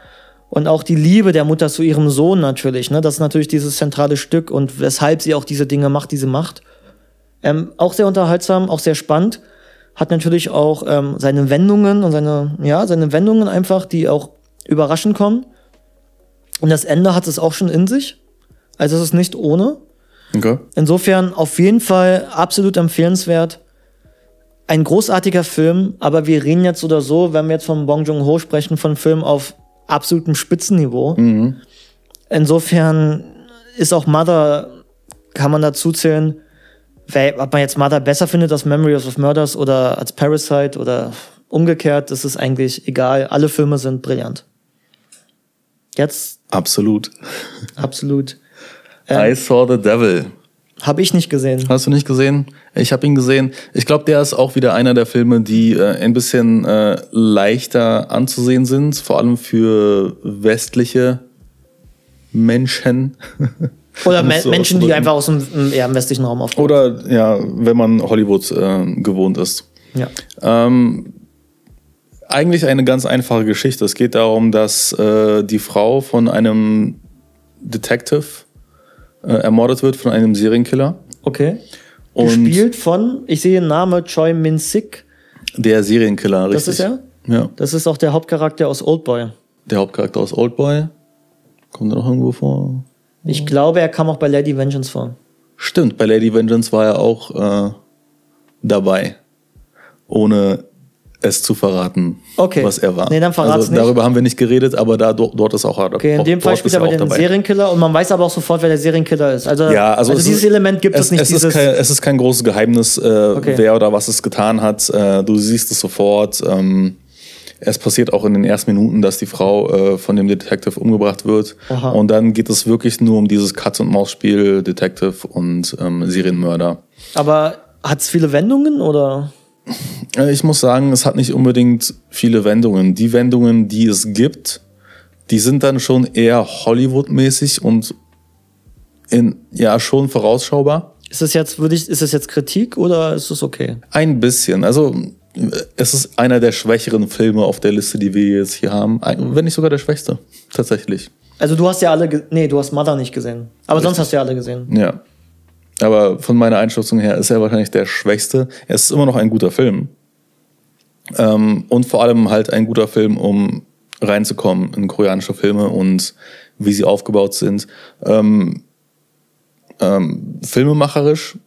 Und auch die Liebe der Mutter zu ihrem Sohn natürlich. Ne? Das ist natürlich dieses zentrale Stück und weshalb sie auch diese Dinge macht, die sie macht. Ähm, auch sehr unterhaltsam, auch sehr spannend. Hat natürlich auch ähm, seine Wendungen und seine, ja, seine Wendungen einfach, die auch überraschend kommen. Und das Ende hat es auch schon in sich. Also es ist nicht ohne. Okay. Insofern auf jeden Fall absolut empfehlenswert. Ein großartiger Film, aber wir reden jetzt oder so, wenn wir jetzt von Bong Joon-ho sprechen, von Film auf absolutem Spitzenniveau. Insofern ist auch Mother, kann man dazu zählen, wer- ob man jetzt Mother besser findet als Memory of Murders oder als Parasite oder umgekehrt, das ist eigentlich egal. Alle Filme sind brillant. Jetzt Absolut. absolut. I saw the devil. Habe ich nicht gesehen. Hast du nicht gesehen? Ich habe ihn gesehen. Ich glaube, der ist auch wieder einer der Filme, die äh, ein bisschen äh, leichter anzusehen sind, vor allem für westliche Menschen. *laughs* Oder Me Menschen, die einfach aus dem eher im westlichen Raum aufkommen. Oder ja, wenn man Hollywood äh, gewohnt ist. Ja. Ähm, eigentlich eine ganz einfache Geschichte. Es geht darum, dass äh, die Frau von einem Detective äh, ermordet wird von einem Serienkiller. Okay. Und Gespielt von, ich sehe den Namen Choi Min Sik. der Serienkiller, richtig. Das ist er? Ja. Das ist auch der Hauptcharakter aus Oldboy. Der Hauptcharakter aus Oldboy. Kommt er noch irgendwo vor? Ich glaube, er kam auch bei Lady Vengeance vor. Stimmt, bei Lady Vengeance war er auch äh, dabei. Ohne es zu verraten, Okay. was er war. Nee, dann verrat's also, nicht. Darüber haben wir nicht geredet, aber da, do- dort ist auch er. Okay, in dem Fall spielt er aber den Serienkiller und man weiß aber auch sofort, wer der Serienkiller ist. Also, Ja, also, es dieses ist, Element gibt es, nicht. Es ist, kein, es ist kein großes Geheimnis, äh, Okay. wer oder was es getan hat. Äh, du siehst es sofort. Ähm, es passiert auch in den ersten Minuten, dass die Frau äh, von dem Detective umgebracht wird. Aha. Und dann geht es wirklich nur um dieses Katz-und-Maus-Spiel, Detective und ähm, Serienmörder. aber hat es viele Wendungen oder? Äh, Ich muss sagen, es hat nicht unbedingt viele Wendungen. Die Wendungen, die es gibt, die sind dann schon eher Hollywood-mäßig und in, ja, schon vorausschaubar. Ist es jetzt, würde ich, ist es jetzt Kritik oder ist es okay? Ein bisschen. Also, es ist einer der schwächeren Filme auf der Liste, die wir jetzt hier haben. Wenn nicht sogar der schwächste. Tatsächlich. Also du hast ja alle, nee, du hast Mother nicht gesehen. Aber sonst hast du ja alle gesehen. Ja. Aber von meiner Einschätzung her ist er wahrscheinlich der schwächste. Er ist immer noch ein guter Film. Ähm, und vor allem halt ein guter Film, um reinzukommen in koreanische Filme und wie sie aufgebaut sind. Ähm, ähm, filmemacherisch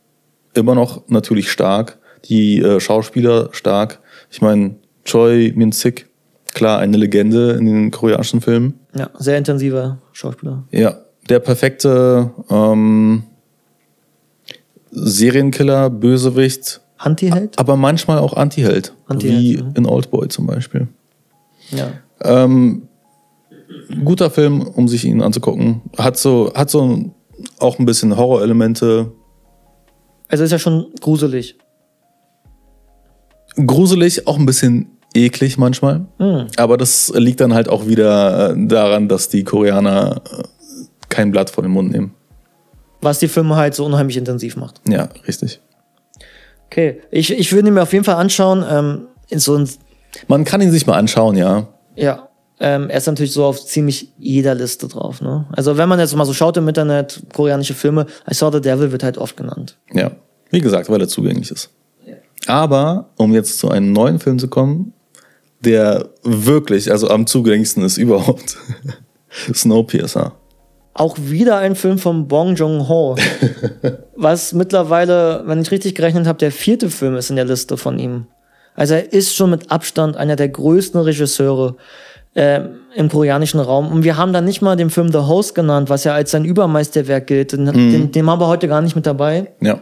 immer noch natürlich stark, die äh, Schauspieler stark. Ich meine, Choi Min-sik, klar, eine Legende in den koreanischen Filmen. Ja, sehr intensiver Schauspieler. Ja, der perfekte ähm, Serienkiller, Bösewicht, Anti-Held? aber manchmal auch Anti-Held, Anti-Held, wie ja. in Oldboy zum Beispiel. Ja. Ähm, guter Film, um sich ihn anzugucken. Hat so, hat so auch ein bisschen Horrorelemente. Also ist ja schon gruselig. Gruselig, auch ein bisschen eklig manchmal. Hm. Aber das liegt dann halt auch wieder äh, daran, dass die Koreaner äh, kein Blatt vor den Mund nehmen. Was die Filme halt so unheimlich intensiv macht. Ja, richtig. Okay, ich, ich würde ihn mir auf jeden Fall anschauen. Ähm, in so ein, Man kann ihn sich mal anschauen, ja. ja, ähm, er ist natürlich so auf ziemlich jeder Liste drauf. Ne? Also wenn man jetzt mal so schaut im Internet, koreanische Filme, I Saw the Devil wird halt oft genannt. Ja. Wie gesagt, weil er zugänglich ist. Aber, um jetzt zu einem neuen Film zu kommen, der wirklich, also am zugänglichsten ist überhaupt, *laughs* Snowpiercer. Auch wieder ein Film von Bong Joon-ho, *laughs* was mittlerweile, wenn ich richtig gerechnet habe, der vierte Film ist in der Liste von ihm. Also er ist schon mit Abstand einer der größten Regisseure ähm, im koreanischen Raum. Und wir haben dann nicht mal den Film The Host genannt, was ja als sein Übermeisterwerk gilt. Den, den, den haben wir heute gar nicht mit dabei. Ja.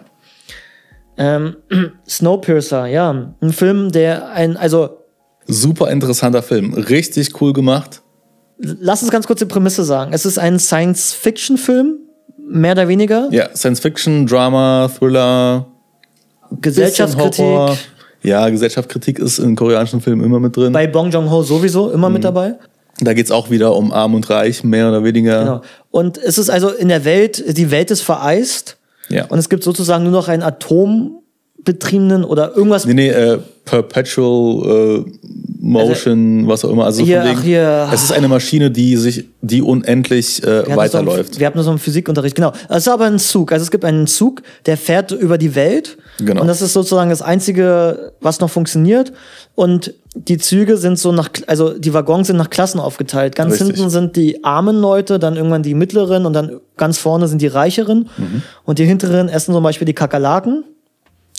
Ähm, *clears throat* Snowpiercer, ja. Ein Film, der ein, also Super interessanter Film. Richtig cool gemacht. lass uns ganz kurz die Prämisse sagen. Es ist ein Science-Fiction-Film, mehr oder weniger. Ja, Science Fiction, Drama, Thriller, Gesellschaftskritik. Ja, Gesellschaftskritik ist in koreanischen Filmen immer mit drin. Bei Bong Joon-ho sowieso immer mit dabei. da geht's auch wieder um Arm und Reich, mehr oder weniger. Genau. Und es ist also in der Welt, die Welt ist vereist Ja. und es gibt sozusagen nur noch einen atombetriebenen oder irgendwas. Nee, nee, äh, Perpetual äh, Motion, was auch immer. Also Hier, wegen, hier. es ist eine Maschine, die sich, die unendlich äh, Wir hatten so weiterläuft. einen- Wir hatten so einen Physikunterricht, genau. Es ist aber ein Zug. Also es gibt einen Zug, der fährt über die Welt. Genau. Und das ist sozusagen das Einzige, was noch funktioniert. Und die Züge sind so nach, also die Waggons sind nach Klassen aufgeteilt. Ganz Richtig. hinten sind die armen Leute, dann irgendwann die mittleren und dann ganz vorne sind die reicheren. Mhm. Und die hinteren essen zum Beispiel die Kakerlaken.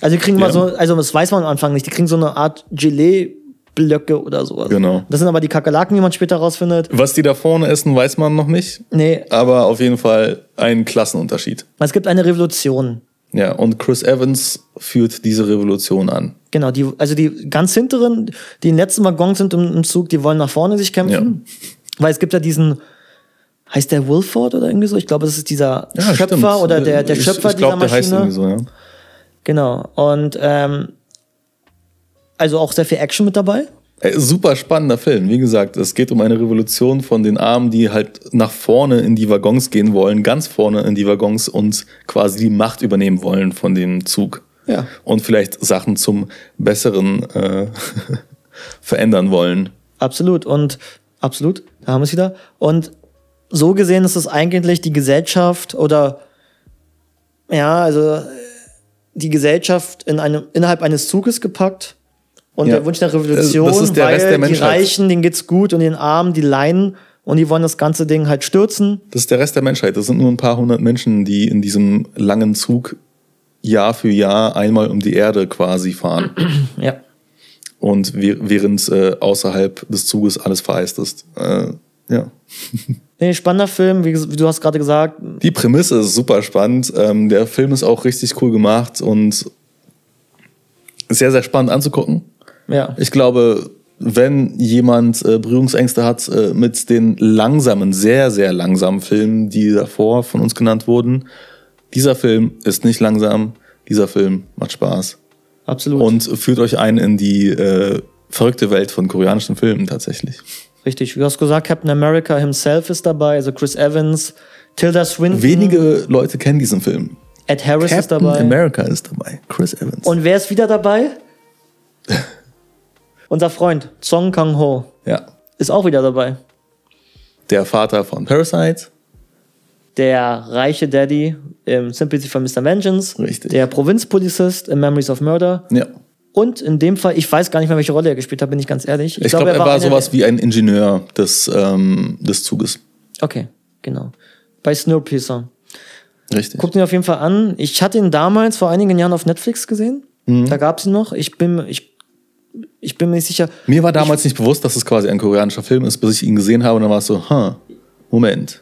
Also die kriegen mal Ja. so, also das weiß man am Anfang nicht, die kriegen so eine Art Gelee-Blöcke oder sowas. Genau. Das sind aber die Kakerlaken, die man später rausfindet. Was die da vorne essen, weiß man noch nicht. Nee, Aber auf jeden Fall ein Klassenunterschied. es gibt eine Revolution. Ja, und Chris Evans führt diese Revolution an. Genau, die, also die ganz hinteren, die im letzten Waggon sind im, im Zug, die wollen nach vorne sich kämpfen. Weil es gibt ja diesen, heißt der Wilford oder irgendwie so? Ich glaube, das ist dieser Schöpfer stimmt. oder der, der Ich- Schöpfer ich glaub, dieser der heißt Maschine. irgendwie so, ja. Genau. Und ähm, also auch sehr viel Action mit dabei. Ey, super spannender Film. Wie gesagt, es geht um eine Revolution von den Armen, die halt nach vorne in die Waggons gehen wollen, ganz vorne in die Waggons und quasi die Macht übernehmen wollen von dem Zug. Ja. Und vielleicht Sachen zum Besseren äh, *laughs* verändern wollen. Absolut. Und absolut, da haben wir es wieder. Und so gesehen ist es eigentlich die Gesellschaft oder ja, also äh, die Gesellschaft in einem, innerhalb eines Zuges gepackt. Und Ja. der Wunsch der Revolution, Das ist der weil Rest der die. Reichen, denen geht's gut und den Armen, die leiden und die wollen das ganze Ding halt stürzen. Das ist der Rest der Menschheit. Das sind nur ein paar hundert Menschen, die in diesem langen Zug Jahr für Jahr einmal um die Erde quasi fahren. *clears throat* Ja. Und während äh, außerhalb des Zuges alles vereist ist. Äh, ja. *laughs* Nee, spannender Film, wie du hast gerade gesagt. Die Prämisse ist super spannend. Ähm, der Film ist auch richtig cool gemacht und sehr, sehr spannend anzugucken. Ja. Ich glaube, wenn jemand äh, Berührungsängste hat äh, mit den langsamen, sehr, sehr langsamen Filmen, die davor von uns genannt wurden, dieser Film ist nicht langsam. Dieser Film macht Spaß Absolut. und führt euch ein in die äh, verrückte Welt von koreanischen Filmen tatsächlich. Richtig. Du hast gesagt, Captain America himself ist dabei, also Chris Evans, Tilda Swinton, Wenige Leute kennen diesen Film. Ed Harris ist Captain dabei. America ist dabei. Chris Evans. Und wer ist wieder dabei? *laughs* Unser Freund Song Kang-ho ja. ist auch wieder dabei. Der Vater von Parasite. Der reiche Daddy im Sympathy for Mr. Vengeance. Richtig. Der Provinzpolizist in Memories of Murder. Ja. Und in dem Fall, ich weiß gar nicht mehr, welche Rolle er gespielt hat, bin ich ganz ehrlich. Ich, glaube, er war, einer sowas wie ein Ingenieur des, ähm, des Zuges. Okay, genau. Bei Snowpiercer. Richtig. Guckt ihn auf jeden Fall an. Ich hatte ihn damals vor einigen Jahren auf Netflix gesehen. Mhm. Da gab es ihn noch. Ich bin, ich, ich bin mir nicht sicher. Mir war damals nicht bewusst, dass es quasi ein koreanischer Film ist, bis ich ihn gesehen habe und dann war es so, huh, Moment.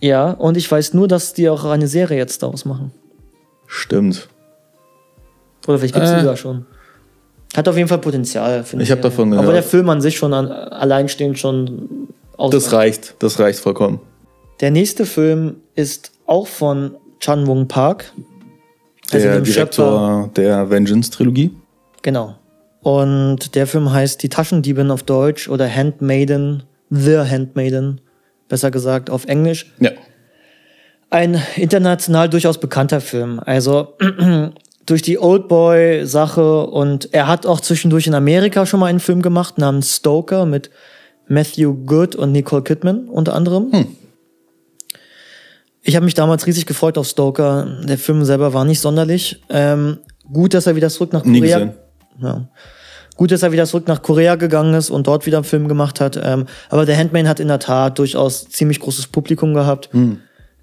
Ja, und ich weiß nur, dass die auch eine Serie jetzt daraus machen. Stimmt. Oder vielleicht gibt es Äh. die sogar schon. Hat auf jeden Fall Potenzial. finde Ich hab Serie. davon Aber gehört. der Film an sich schon an, alleinstehend schon aus. Das reicht, das reicht vollkommen. Der nächste Film ist auch von Chan Wong Park. Also Der dem Direktor der Vengeance-Trilogie. Genau. Und der Film heißt Die Taschendiebin auf Deutsch oder Handmaiden, The Handmaiden, besser gesagt auf Englisch. Ja. Ein international durchaus bekannter Film. Also *clears throat* durch die Oldboy-Sache und er hat auch zwischendurch in Amerika schon mal einen Film gemacht namens Stoker mit Matthew Good und Nicole Kidman unter anderem. Ich habe mich damals riesig gefreut auf Stoker. Der Film selber war nicht sonderlich. Ähm, gut, dass er wieder zurück nach Nie Korea gesehen. ja. Gut, dass er wieder zurück nach Korea gegangen ist und dort wieder einen Film gemacht hat. Ähm, aber der Handmaid hat in der Tat durchaus ziemlich großes Publikum gehabt.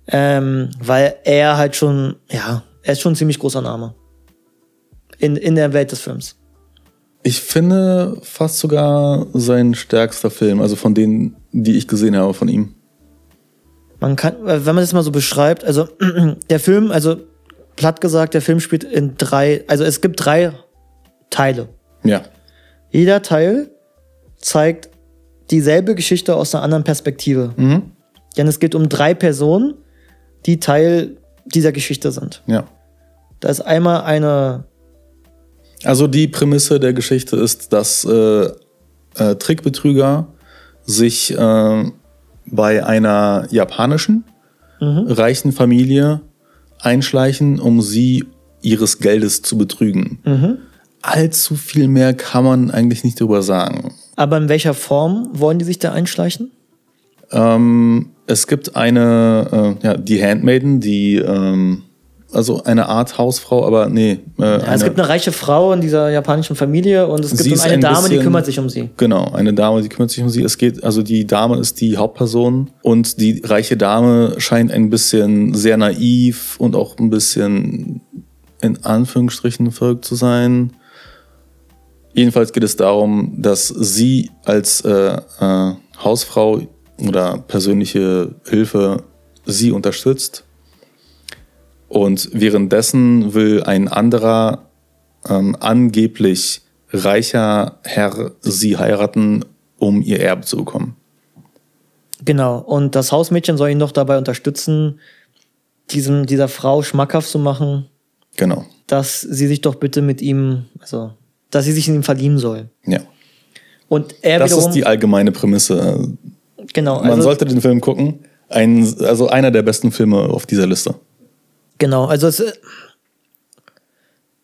Ähm, weil er halt schon, ja, er ist schon ein ziemlich großer Name. In, in der Welt des Films. Ich finde fast sogar sein stärkster Film, also von denen, die ich gesehen habe von ihm. Man kann, äh, wenn man das mal so beschreibt, also *clears throat* der Film, also platt gesagt, der Film spielt in drei, also es gibt drei Teile. Ja. Jeder Teil zeigt dieselbe Geschichte aus einer anderen Perspektive. Denn es geht um drei Personen, die Teil dieser Geschichte sind. Ja. Da ist einmal eine, Also die Prämisse der Geschichte ist, dass äh, äh, Trickbetrüger sich äh, bei einer japanischen reichen Familie einschleichen, um sie ihres Geldes zu betrügen. Allzu viel mehr kann man eigentlich nicht drüber sagen. aber in welcher Form wollen die sich da einschleichen? Ähm, es gibt eine, äh, ja, die Handmaiden, die, ähm, also eine Art Hausfrau, aber nee. Äh, Ja, es gibt eine reiche Frau in dieser japanischen Familie und es gibt eine ein Dame, die bisschen- kümmert sich um sie. Genau, eine Dame, die kümmert sich um sie. Es geht, also die Dame ist die Hauptperson und die reiche Dame scheint ein bisschen sehr naiv und auch ein bisschen in Anführungsstrichen verrückt zu sein. Jedenfalls geht es darum, dass sie als äh, äh, Hausfrau oder persönliche Hilfe sie unterstützt. Und währenddessen will ein anderer ähm, angeblich reicher Herr sie heiraten, um ihr Erbe zu bekommen. Genau. Und das Hausmädchen soll ihn noch dabei unterstützen, diesem, dieser Frau schmackhaft zu machen, Genau. dass sie sich doch bitte mit ihm, also, dass sie sich in ihm verlieben soll. Ja. Und er Das wiederum, ist die allgemeine Prämisse. genau, Man also, sollte den Film gucken. Ein, also einer der besten Filme auf dieser Liste. genau, also es, äh,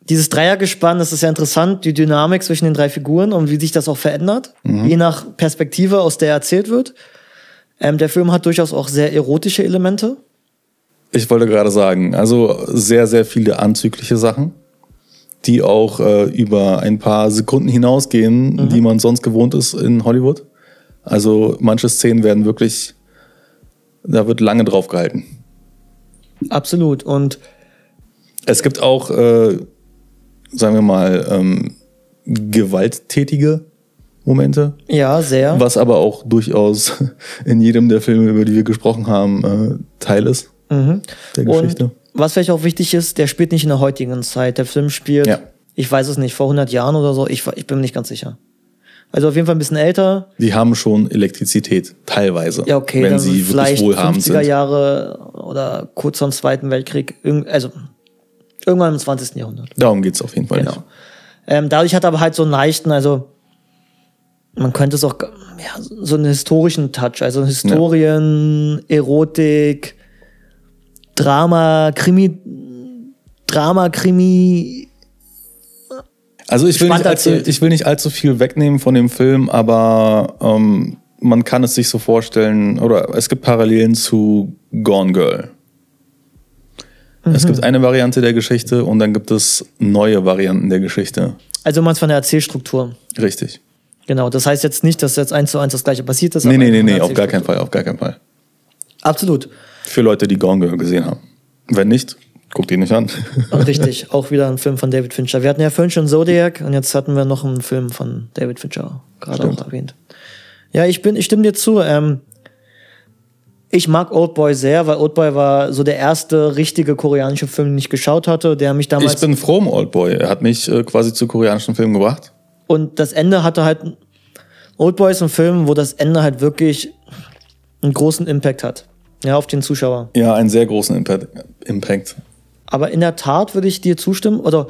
dieses Dreiergespann, das ist ja interessant, die Dynamik zwischen den drei Figuren und wie sich das auch verändert, je nach Perspektive, aus der erzählt wird. Ähm, der Film hat durchaus auch sehr erotische Elemente. Ich wollte gerade sagen, also sehr, sehr viele anzügliche Sachen, die auch äh, über ein paar Sekunden hinausgehen, die man sonst gewohnt ist in Hollywood. Also manche Szenen werden wirklich, da wird lange drauf gehalten. Absolut. Und Es gibt auch, äh, sagen wir mal, ähm, gewalttätige Momente, ja, sehr. was aber auch durchaus *laughs* in jedem der Filme, über die wir gesprochen haben, äh, Teil ist der Geschichte. Und was vielleicht auch wichtig ist, der spielt nicht in der heutigen Zeit. Der Film spielt, Ja. ich weiß es nicht, vor 100 Jahren oder so. Ich, ich bin mir nicht ganz sicher. Also auf jeden Fall ein bisschen älter. Die haben schon Elektrizität, teilweise, Ja, okay, wenn sie wirklich vielleicht wohlhabend 50er sind. Jahre oder kurz vor dem Zweiten Weltkrieg. Also irgendwann im 20. Jahrhundert. Darum geht's auf jeden Fall Genau. Ähm, dadurch hat er aber halt so einen leichten, also man könnte es auch, ja, so einen historischen Touch, also Historien, Erotik, Drama, Krimi, Drama, Krimi, Also ich will, nicht allzu, ich will nicht allzu viel wegnehmen von dem Film, aber ähm, man kann es sich so vorstellen, oder es gibt Parallelen zu Gone Girl. Es gibt eine Variante der Geschichte und dann gibt es neue Varianten der Geschichte. Also man von der Erzählstruktur. Richtig. Genau. Das heißt jetzt nicht, dass jetzt eins zu eins das gleiche passiert ist. Nee, nee, nee, nee, auf gar keinen. Fall, auf gar keinen Fall. Absolut. Für Leute, die Gone Girl gesehen haben. Wenn nicht, guckt ihn nicht an. *laughs* Richtig. Auch wieder ein Film von David Fincher. Wir hatten ja vorhin schon Zodiac und jetzt hatten wir noch einen Film von David Fincher gerade Stimmt. auch erwähnt. Ja, ich bin, ich stimme dir zu. Ähm, ich mag Oldboy sehr, weil Oldboy war so der erste richtige koreanische Film, den ich geschaut hatte, der mich damals Ich bin froh um Oldboy. Er hat mich äh, quasi zu koreanischen Filmen gebracht. Und das Ende hatte halt. Oldboy ist ein Film, wo das Ende halt wirklich einen großen Impact hat. Ja, auf den Zuschauer. Ja, einen sehr großen Impact. Impact. Aber in der Tat würde ich dir zustimmen, oder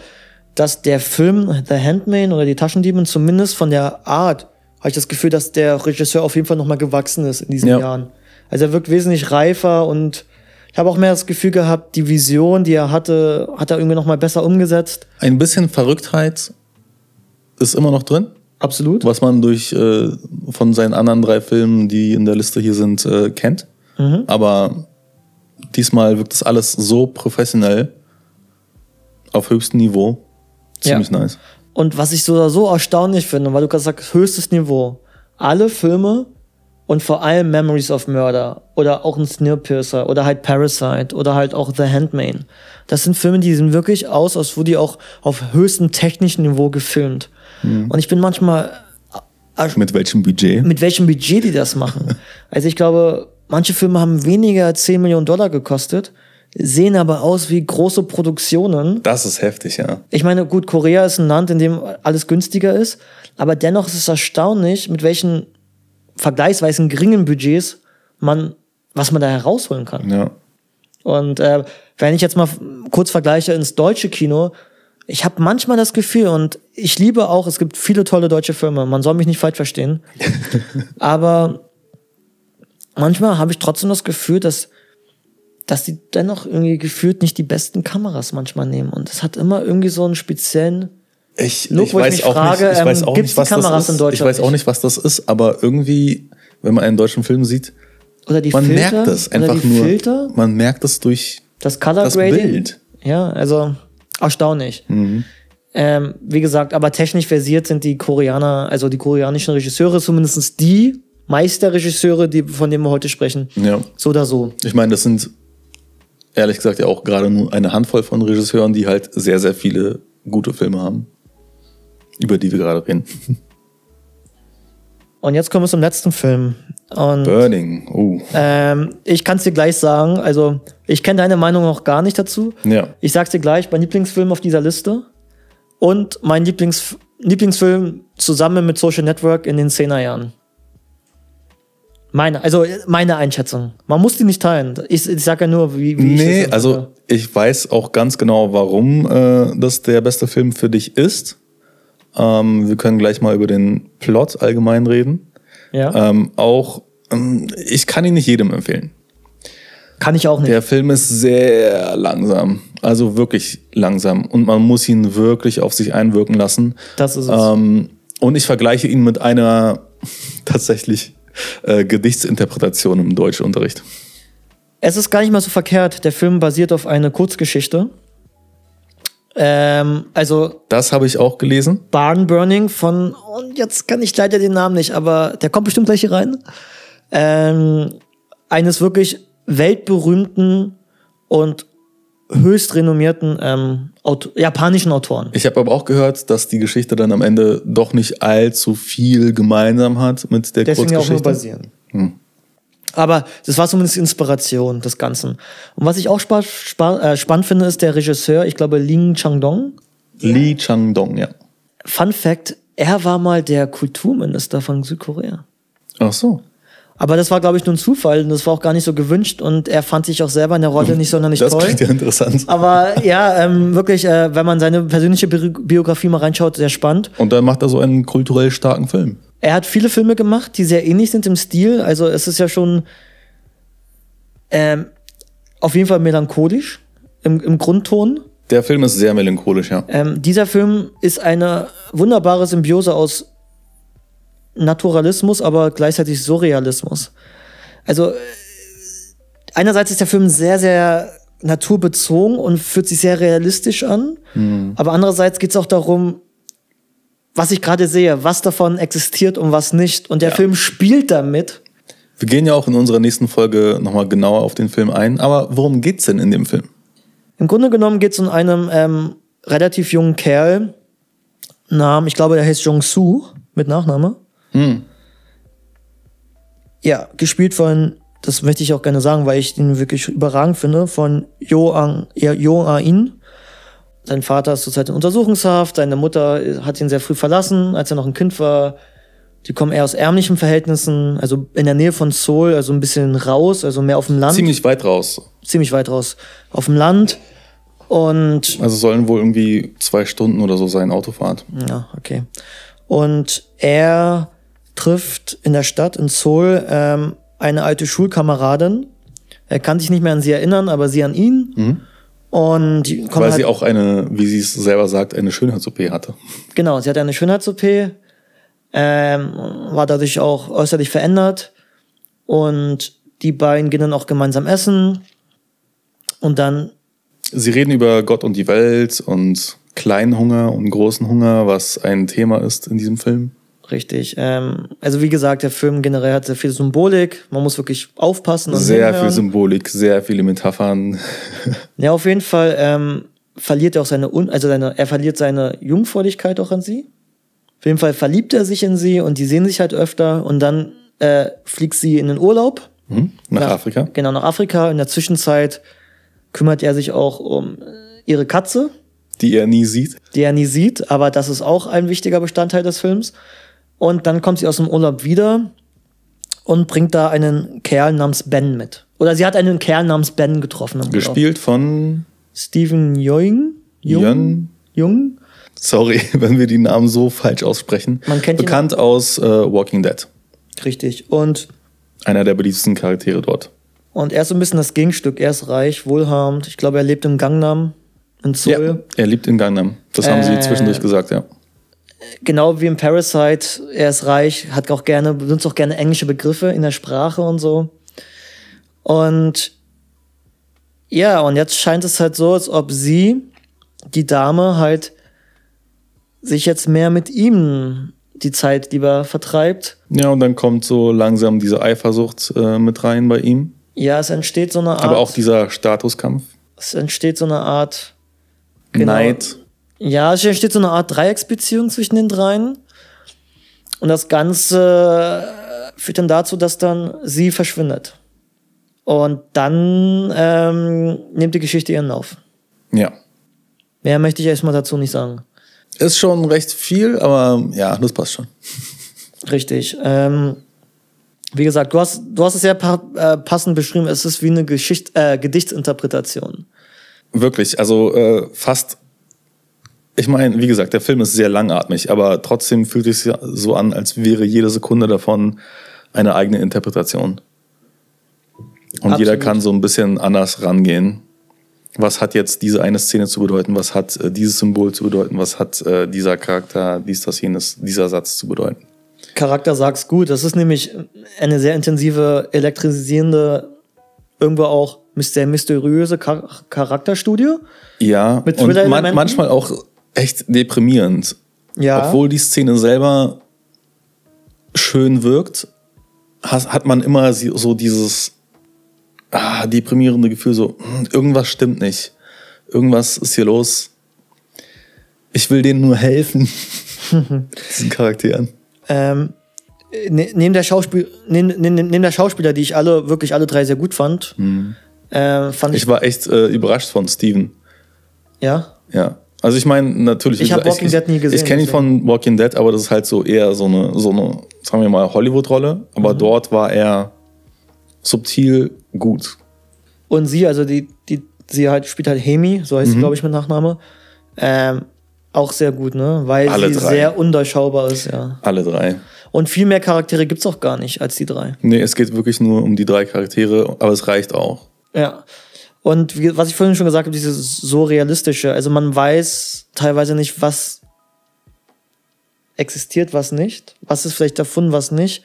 dass der Film The Handmaid oder die Taschendiebin zumindest von der Art, habe ich das Gefühl, dass der Regisseur auf jeden Fall nochmal gewachsen ist in diesen Ja. Jahren. Also er wirkt wesentlich reifer und ich habe auch mehr das Gefühl gehabt, die Vision, die er hatte, hat er irgendwie nochmal besser umgesetzt. Ein bisschen Verrücktheit ist immer noch drin. Absolut. was man durch äh, von seinen anderen drei Filmen, die in der Liste hier sind, äh, kennt. Mhm. Aber diesmal wirkt das alles so professionell auf höchstem Niveau. Ziemlich nice. Und was ich so oder so erstaunlich finde, weil du gerade sagst, höchstes Niveau. Alle Filme und vor allem Memories of Murder oder auch ein Snowpiercer oder halt Parasite oder halt auch The Handmaid. Das sind Filme, die sehen wirklich aus, als wurde die auch auf höchstem technischen Niveau gefilmt. Und ich bin manchmal Mit welchem Budget? mit welchem Budget die das machen. *laughs* Also ich glaube, manche Filme haben weniger als 10 Millionen Dollar gekostet, sehen aber aus wie große Produktionen. Das ist heftig, ja. Ich meine, gut, Korea ist ein Land, in dem alles günstiger ist, aber dennoch ist es erstaunlich, mit welchen vergleichsweise geringen Budgets man, was man da herausholen kann. Ja. Und äh, wenn ich jetzt mal kurz vergleiche ins deutsche Kino, ich habe manchmal das Gefühl, und ich liebe auch, es gibt viele tolle deutsche Filme, man soll mich nicht falsch verstehen, *laughs* aber manchmal habe ich trotzdem das Gefühl, dass, dass die dennoch irgendwie gefühlt nicht die besten Kameras manchmal nehmen. Und es hat immer irgendwie so einen speziellen. Ich, Look, ich wo ich weiß mich auch frage, nicht, ich ähm, weiß auch nicht, was Kameras das in ist. Deutschland Ich weiß auch nicht? was das ist, aber irgendwie, wenn man einen deutschen Film sieht, man Filter, merkt es einfach nur. Filter, Man merkt es durch das Color das Grading. Bild. Ja, also erstaunlich. Ähm, wie gesagt, aber technisch versiert sind die Koreaner, also die koreanischen Regisseure, zumindest die Meisterregisseure, die, von denen wir heute sprechen. Ja. So oder so. Ich meine, das sind ehrlich gesagt ja auch gerade nur eine Handvoll von Regisseuren, die halt sehr, sehr viele gute Filme haben, über die wir gerade reden. Und jetzt kommen wir zum letzten Film. Und Burning, oh. ähm, ich kann es dir gleich sagen, also ich kenne deine Meinung noch gar nicht dazu. Ja. Ich sag's dir gleich, mein Lieblingsfilm auf dieser Liste und mein Lieblings Lieblingsfilm zusammen mit Social Network in den 10er Jahren. Meine, also meine Einschätzung. Man muss die nicht teilen. Ich, ich sage ja nur, wie, wie ich Nee, das also ich weiß auch ganz genau, warum äh, das der beste Film für dich ist. Ähm, wir können gleich mal über den Plot allgemein reden. ja, Ähm, auch, ähm, ich kann ihn nicht jedem empfehlen. kann ich auch nicht. Der Film ist sehr langsam, also wirklich langsam und man muss ihn wirklich auf sich einwirken lassen. Das ist es. Ähm, und ich vergleiche ihn mit einer *laughs* tatsächlich äh, Gedichtsinterpretation im Deutschunterricht. Es ist gar nicht mal so verkehrt. Der Film basiert auf einer Kurzgeschichte. Ähm, also Das habe ich auch gelesen. Barn Burning von, und jetzt kann ich leider den Namen nicht, aber der kommt bestimmt gleich hier rein. Ähm, eines wirklich weltberühmten und höchst renommierten ähm, Auto japanischen Autoren. Ich habe aber auch gehört, dass die Geschichte dann am Ende doch nicht allzu viel gemeinsam hat mit der Deswegen auch nur Kurzgeschichte. basieren. Aber das war zumindest die Inspiration des Ganzen. Und was ich auch spa spa äh, spannend finde, ist der Regisseur, ich glaube Ling Chang-dong. Lee Chang-dong, ja. Fun Fact, er war mal der Kulturminister von Südkorea. Ach so. Aber das war, glaube ich, nur ein Zufall und das war auch gar nicht so gewünscht und er fand sich auch selber in der Rolle nicht sonderlich *laughs* Das toll. klingt ja interessant. Aber ja, ähm, wirklich, äh, wenn man seine persönliche Bi Biografie mal reinschaut, sehr spannend. Und dann macht er so einen kulturell starken Film. Er hat viele Filme gemacht, die sehr ähnlich sind im Stil. Also es ist ja schon ähm, auf jeden Fall melancholisch im, im Grundton. Der Film ist sehr melancholisch, ja. Ähm, dieser Film ist eine wunderbare Symbiose aus Naturalismus, aber gleichzeitig Surrealismus. Also äh, einerseits ist der Film sehr, sehr naturbezogen und fühlt sich sehr realistisch an. Aber andererseits geht es auch darum, was ich gerade sehe, was davon existiert und was nicht. Und der Ja. Film spielt damit. Wir gehen ja auch in unserer nächsten Folge nochmal genauer auf den Film ein. Aber worum geht's denn in dem Film? Im Grunde genommen geht es um einen ähm, relativ jungen Kerl, Namen, ich glaube, der heißt Jong Soo mit Nachname. Hm. Ja, gespielt von, das möchte ich auch gerne sagen, weil ich ihn wirklich überragend finde, von Jo Ang, ja, Jo A-in. Sein Vater ist zurzeit in Untersuchungshaft, seine Mutter hat ihn sehr früh verlassen, als er noch ein Kind war. Die kommen eher aus ärmlichen Verhältnissen, also in der Nähe von Seoul, also ein bisschen raus, also mehr auf dem Land. Ziemlich weit raus. ziemlich weit raus. Auf dem Land. Und Also sollen wohl irgendwie zwei Stunden oder so sein, Autofahrt. Ja, okay. Und er trifft in der Stadt, in Seoul, ähm, eine alte Schulkameradin. Er kann sich nicht mehr an sie erinnern, aber sie an ihn. Und die kommen Weil halt, sie auch eine, wie sie es selber sagt, eine Schönheits-OP hatte. genau, sie hatte eine Schönheits-OP, ähm, war dadurch auch äußerlich verändert. Und die beiden gehen dann auch gemeinsam essen. Und dann Sie reden über Gott und die Welt und kleinen Hunger und großen Hunger, was ein Thema ist in diesem Film. Richtig. Ähm, also wie gesagt, der Film generell hat sehr viel Symbolik. Man muss wirklich aufpassen. Sehr hinhören. viel Symbolik, sehr viele Metaphern. Ja, auf jeden Fall ähm, verliert er auch seine, Un also seine, er verliert seine Jungfräulichkeit auch an sie. Auf jeden Fall verliebt er sich in sie und die sehen sich halt öfter und dann äh, fliegt sie in den Urlaub. Hm? Nach Afrika. Genau, nach Afrika. In der Zwischenzeit kümmert er sich auch um äh, ihre Katze, Die er nie sieht. die er nie sieht, aber das ist auch ein wichtiger Bestandteil des Films. Und dann kommt sie aus dem Urlaub wieder und bringt da einen Kerl namens Ben mit. Oder sie hat einen Kerl namens Ben getroffen im Urlaub. Gespielt von Stephen Young. Jung. Jung. Sorry, *laughs* wenn wir die Namen so falsch aussprechen. Man kennt ihn- Bekannt aus äh, Walking Dead. Richtig. Und, Einer der beliebtesten Charaktere dort. und er ist so ein bisschen das Gegenstück. Er ist reich, wohlhabend. Ich glaube, er lebt im Gangnam in Seoul. er lebt in Gangnam. Das haben sie Äh. zwischendurch gesagt, ja. Genau wie im Parasite. Er ist reich, hat auch gerne, benutzt auch gerne englische Begriffe in der Sprache und so. Und ja, und jetzt scheint es halt so, als ob sie, die Dame, halt sich jetzt mehr mit ihm die Zeit lieber vertreibt. Ja, und dann kommt so langsam diese Eifersucht äh, mit rein bei ihm. Ja, es entsteht so eine Art. Aber auch dieser Statuskampf. es entsteht so eine Art. Genau. Neid. Ja, es entsteht so eine Art Dreiecksbeziehung zwischen den dreien. Und das Ganze äh, führt dann dazu, dass dann sie verschwindet. Und dann ähm, nimmt die Geschichte ihren Lauf. Ja. Mehr möchte ich erstmal dazu nicht sagen. Ist schon recht viel, aber ja, das passt schon. *laughs* Richtig. Ähm, wie gesagt, du hast, du hast es sehr äh, passend beschrieben. Es ist wie eine Geschicht äh, Gedichtsinterpretation. Wirklich, also äh, fast. Ich meine, wie gesagt, der Film ist sehr langatmig, aber trotzdem fühlt es sich so an, als wäre jede Sekunde davon eine eigene Interpretation. Und jeder Absolut. kann so ein bisschen anders rangehen. Was hat jetzt diese eine Szene zu bedeuten? Was hat äh, dieses Symbol zu bedeuten? Was hat äh, dieser Charakter, dies, das, jenes, dieser Satz zu bedeuten? Charakter sag's gut. Das ist nämlich eine sehr intensive, elektrisierende, irgendwo auch sehr mysteriöse Char Charakterstudie. Ja, und man, manchmal auch echt deprimierend. Ja. Obwohl die Szene selber schön wirkt, hat man immer so dieses ah, deprimierende Gefühl, so hm, irgendwas stimmt nicht. Irgendwas ist hier los. Ich will denen nur helfen. *laughs* Diesen Charakteren. Ähm, ne, neben, der Schauspiel neben, neben, neben der Schauspieler, die ich alle, wirklich alle drei sehr gut fand, äh, fand ich, Ich war echt äh, überrascht von Steven. ja, Ja. Also ich meine, natürlich. Ich wie hab gesagt, Walking Dead nie gesehen, Ich kenne ihn von Walking Dead, aber das ist halt so eher so eine, so eine, sagen wir mal, Hollywood-Rolle. Aber Mhm. dort war er subtil gut. und sie, also die, die, sie halt spielt halt Hemi, so Mhm. heißt sie, glaube ich, mit Nachname, ähm, auch sehr gut, ne, weil Alle sie drei. sehr undurchschaubar ist, ja. Alle drei. Und viel mehr Charaktere gibt's auch gar nicht als die drei. Nee, es geht wirklich nur um die drei Charaktere, aber es reicht auch. Ja. Und wie, was ich vorhin schon gesagt habe, dieses so realistische. Also man weiß teilweise nicht, was existiert, was nicht. Was ist vielleicht erfunden, was nicht.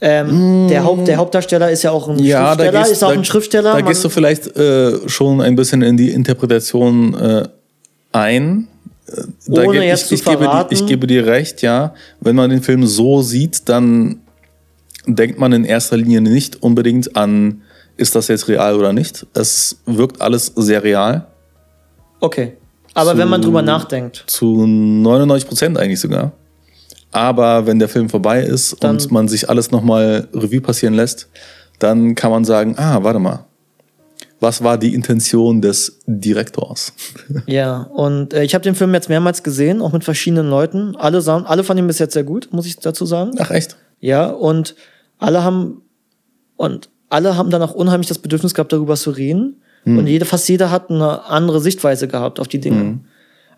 Ähm, der, Haupt, der Hauptdarsteller ist ja auch ein Schriftsteller, ist auch da, ein Schriftsteller. Da gehst du vielleicht äh, schon ein bisschen in die Interpretation äh, ein. Äh, Da Ohne geb- jetzt ich, zu ich, gebe, verraten. dir- ich gebe dir recht, ja. Wenn man den Film so sieht, dann denkt man in erster Linie nicht unbedingt an, ist das jetzt real oder nicht. Es wirkt alles sehr real. okay. Aber zu- wenn man drüber nachdenkt, Zu 99 Prozent eigentlich sogar. Aber wenn der Film vorbei ist Dann- und man sich alles nochmal Revue passieren lässt, dann kann man sagen, ah, warte mal. Was war die Intention des Direktors? *laughs* ja. Und äh, ich habe den Film jetzt mehrmals gesehen, auch mit verschiedenen Leuten. Alle, alle fanden ihn bis jetzt sehr gut, muss ich dazu sagen. Ach echt? Ja, und alle haben und alle haben dann auch unheimlich das Bedürfnis gehabt, darüber zu reden. Und jeder, fast jeder hat eine andere Sichtweise gehabt auf die Dinge.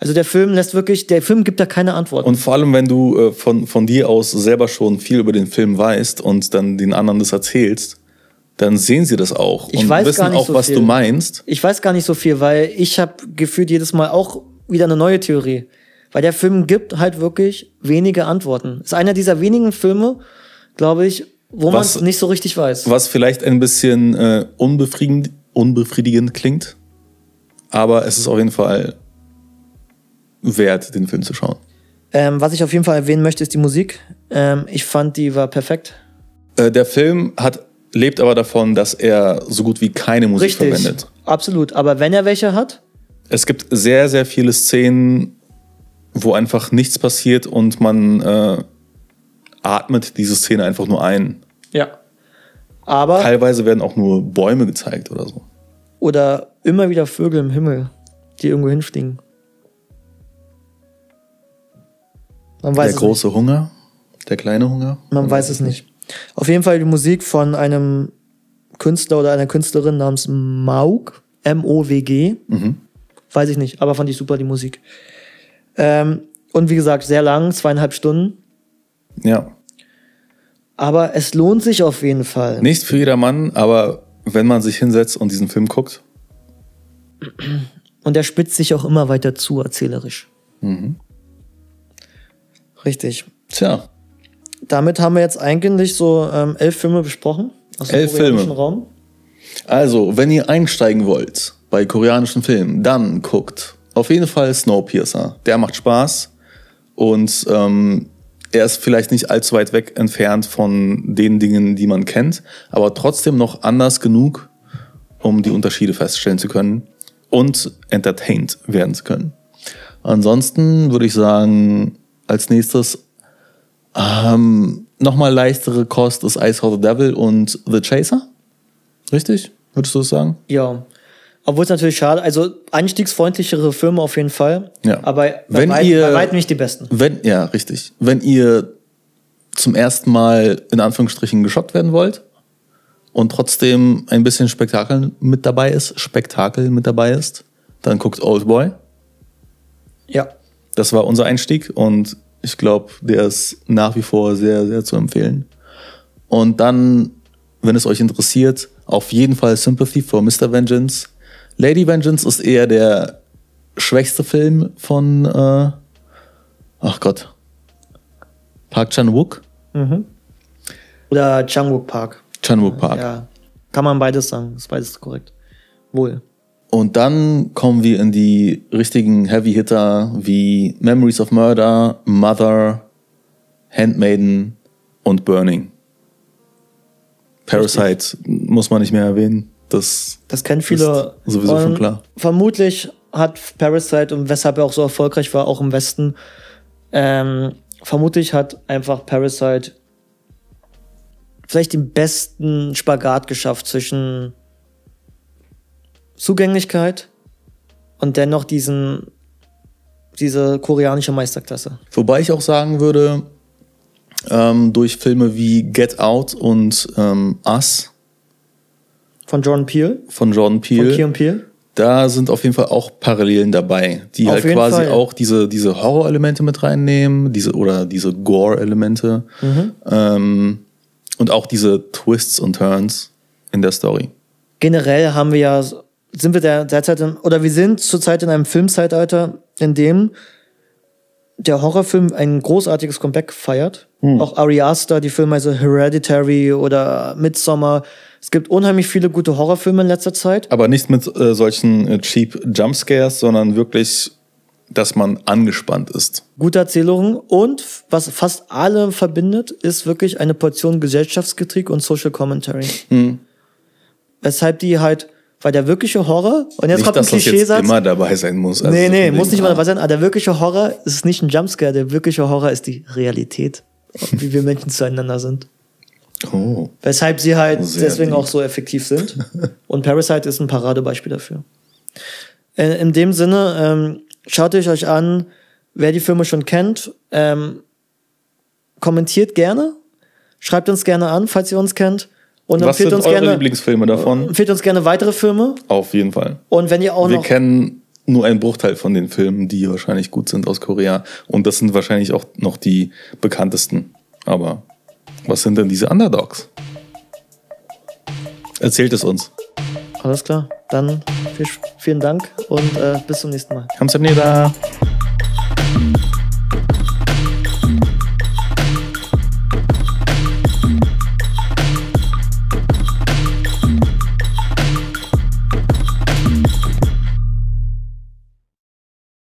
Also der Film lässt wirklich, der Film gibt da keine Antworten. Und vor allem, wenn du äh, von, von dir aus selber schon viel über den Film weißt und dann den anderen das erzählst, dann sehen sie das auch Ich und weiß wissen gar nicht auch, so was viel. du meinst. ich weiß gar nicht so viel, weil ich habe gefühlt jedes Mal auch wieder eine neue Theorie. Weil der Film gibt halt wirklich wenige Antworten. Ist einer dieser wenigen Filme, glaube ich, wo man es nicht so richtig weiß. Was vielleicht ein bisschen äh, unbefriedigend, unbefriedigend klingt, aber es ist auf jeden Fall wert, den Film zu schauen. Ähm, was ich auf jeden Fall erwähnen möchte, ist die Musik. Ähm, ich fand, die war perfekt. Äh, der Film hat, lebt aber davon, dass er so gut wie keine Musik Richtig. verwendet. Absolut. Aber wenn er welche hat, Es gibt sehr, sehr viele Szenen, wo einfach nichts passiert und man äh, atmet diese Szene einfach nur ein. Ja. Aber, Teilweise werden auch nur Bäume gezeigt oder so. oder immer wieder Vögel im Himmel, die irgendwo hinfliegen. Man weiß der es große Hunger, der kleine Hunger. nicht. Man weiß es nicht. Auf jeden Fall die Musik von einem Künstler oder einer Künstlerin namens Maug, M-O-W-G. Mhm. Weiß ich nicht, aber fand ich super, die Musik. Ähm, und wie gesagt, sehr lang, zweieinhalb Stunden. Ja. Aber es lohnt sich auf jeden Fall. Nicht für jedermann, aber wenn man sich hinsetzt und diesen Film guckt, Und er spitzt sich auch immer weiter zu, erzählerisch. Mhm. Richtig. tja, Damit haben wir jetzt eigentlich so ähm, elf Filme besprochen. Aus dem Elf Filme. Raum. also, wenn ihr einsteigen wollt bei koreanischen Filmen, dann guckt auf jeden Fall Snowpiercer. Der macht Spaß und ähm, er ist vielleicht nicht allzu weit weg entfernt von den Dingen, die man kennt, aber trotzdem noch anders genug, um die Unterschiede feststellen zu können und entertained werden zu können. Ansonsten würde ich sagen, als nächstes ähm, nochmal leichtere Kost ist Ice House the Devil und The Chaser. Richtig? Würdest du das sagen? Ja. Obwohl es natürlich schade, also einstiegsfreundlichere Filme auf jeden Fall. Ja. Aber bei, Wenn weit, ihr- bei weitem nicht die besten. Wenn, ja, richtig. Wenn ihr zum ersten Mal in Anführungsstrichen geschockt werden wollt und trotzdem ein bisschen Spektakel mit dabei ist, Spektakel mit dabei ist, dann guckt Old Boy. Ja. Das war unser Einstieg und ich glaube, der ist nach wie vor sehr, sehr zu empfehlen. Und dann, wenn es euch interessiert, auf jeden Fall Sympathy for Mr. Vengeance. Lady Vengeance ist eher der schwächste Film von, äh, ach Gott, Park Chan-wook? Oder Changwook Park. Chan-wook Park. Ja. Kann man beides sagen. Ist beides korrekt. Wohl. Und dann kommen wir in die richtigen Heavy Hitter wie Memories of Murder, Mother, Handmaiden und Burning. Parasite muss man nicht mehr erwähnen. Das Das kennen viele. Sowieso schon klar. Vermutlich hat Parasite und weshalb er auch so erfolgreich war, auch im Westen, ähm, vermutlich hat einfach Parasite vielleicht den besten Spagat geschafft zwischen Zugänglichkeit und dennoch diesen, diese koreanische Meisterklasse. Wobei ich auch sagen würde, ähm, durch Filme wie Get Out und ähm, Us Von Jordan Peele, von Jordan von Peele, Keon Peele. da sind auf jeden Fall auch Parallelen dabei, die Auf halt quasi Fall. auch diese, diese Horror-Elemente mit reinnehmen, diese oder diese Gore-Elemente Mhm. ähm, und auch diese Twists und Turns in der Story. generell haben wir ja, sind wir der, derzeit, in, oder wir sind zurzeit in einem Filmzeitalter, in dem der Horrorfilm ein großartiges Comeback feiert. Hm. Auch Ari Aster, die Filme, also Hereditary oder Midsommar. Es gibt unheimlich viele gute Horrorfilme in letzter Zeit. Aber nicht mit äh, solchen äh, cheap Jumpscares, sondern wirklich, dass man angespannt ist. Gute Erzählungen. Und was fast alle verbindet, ist wirklich eine Portion Gesellschaftskritik und Social Commentary. Hm. Weshalb die halt, weil der wirkliche Horror, und jetzt Nicht, kommt ein dass das Klischeesatz. immer dabei sein muss. Also Nee, nee, muss nicht mal ah, dabei sein, aber der wirkliche Horror ist nicht ein Jumpscare, der wirkliche Horror ist die Realität, wie wir Menschen zueinander sind. Oh. Weshalb sie halt Sehr deswegen deep. auch so effektiv sind. *laughs* Und Parasite ist ein Paradebeispiel dafür. Äh, in dem Sinne, ähm, schaut euch euch an, wer die Filme schon kennt, ähm, kommentiert gerne, schreibt uns gerne an, falls ihr uns kennt. Und Was sind uns eure gerne, Lieblingsfilme davon? Empfiehlt uns gerne weitere Filme. Auf jeden Fall. Und wenn ihr auch Wir noch. Kennen nur einen Bruchteil von den Filmen, die wahrscheinlich gut sind aus Korea. Und das sind wahrscheinlich auch noch die bekanntesten. Aber was sind denn diese Underdogs? Erzählt es uns. Alles klar. Dann vielen Dank und äh, bis zum nächsten Mal. Kamsamnida. da.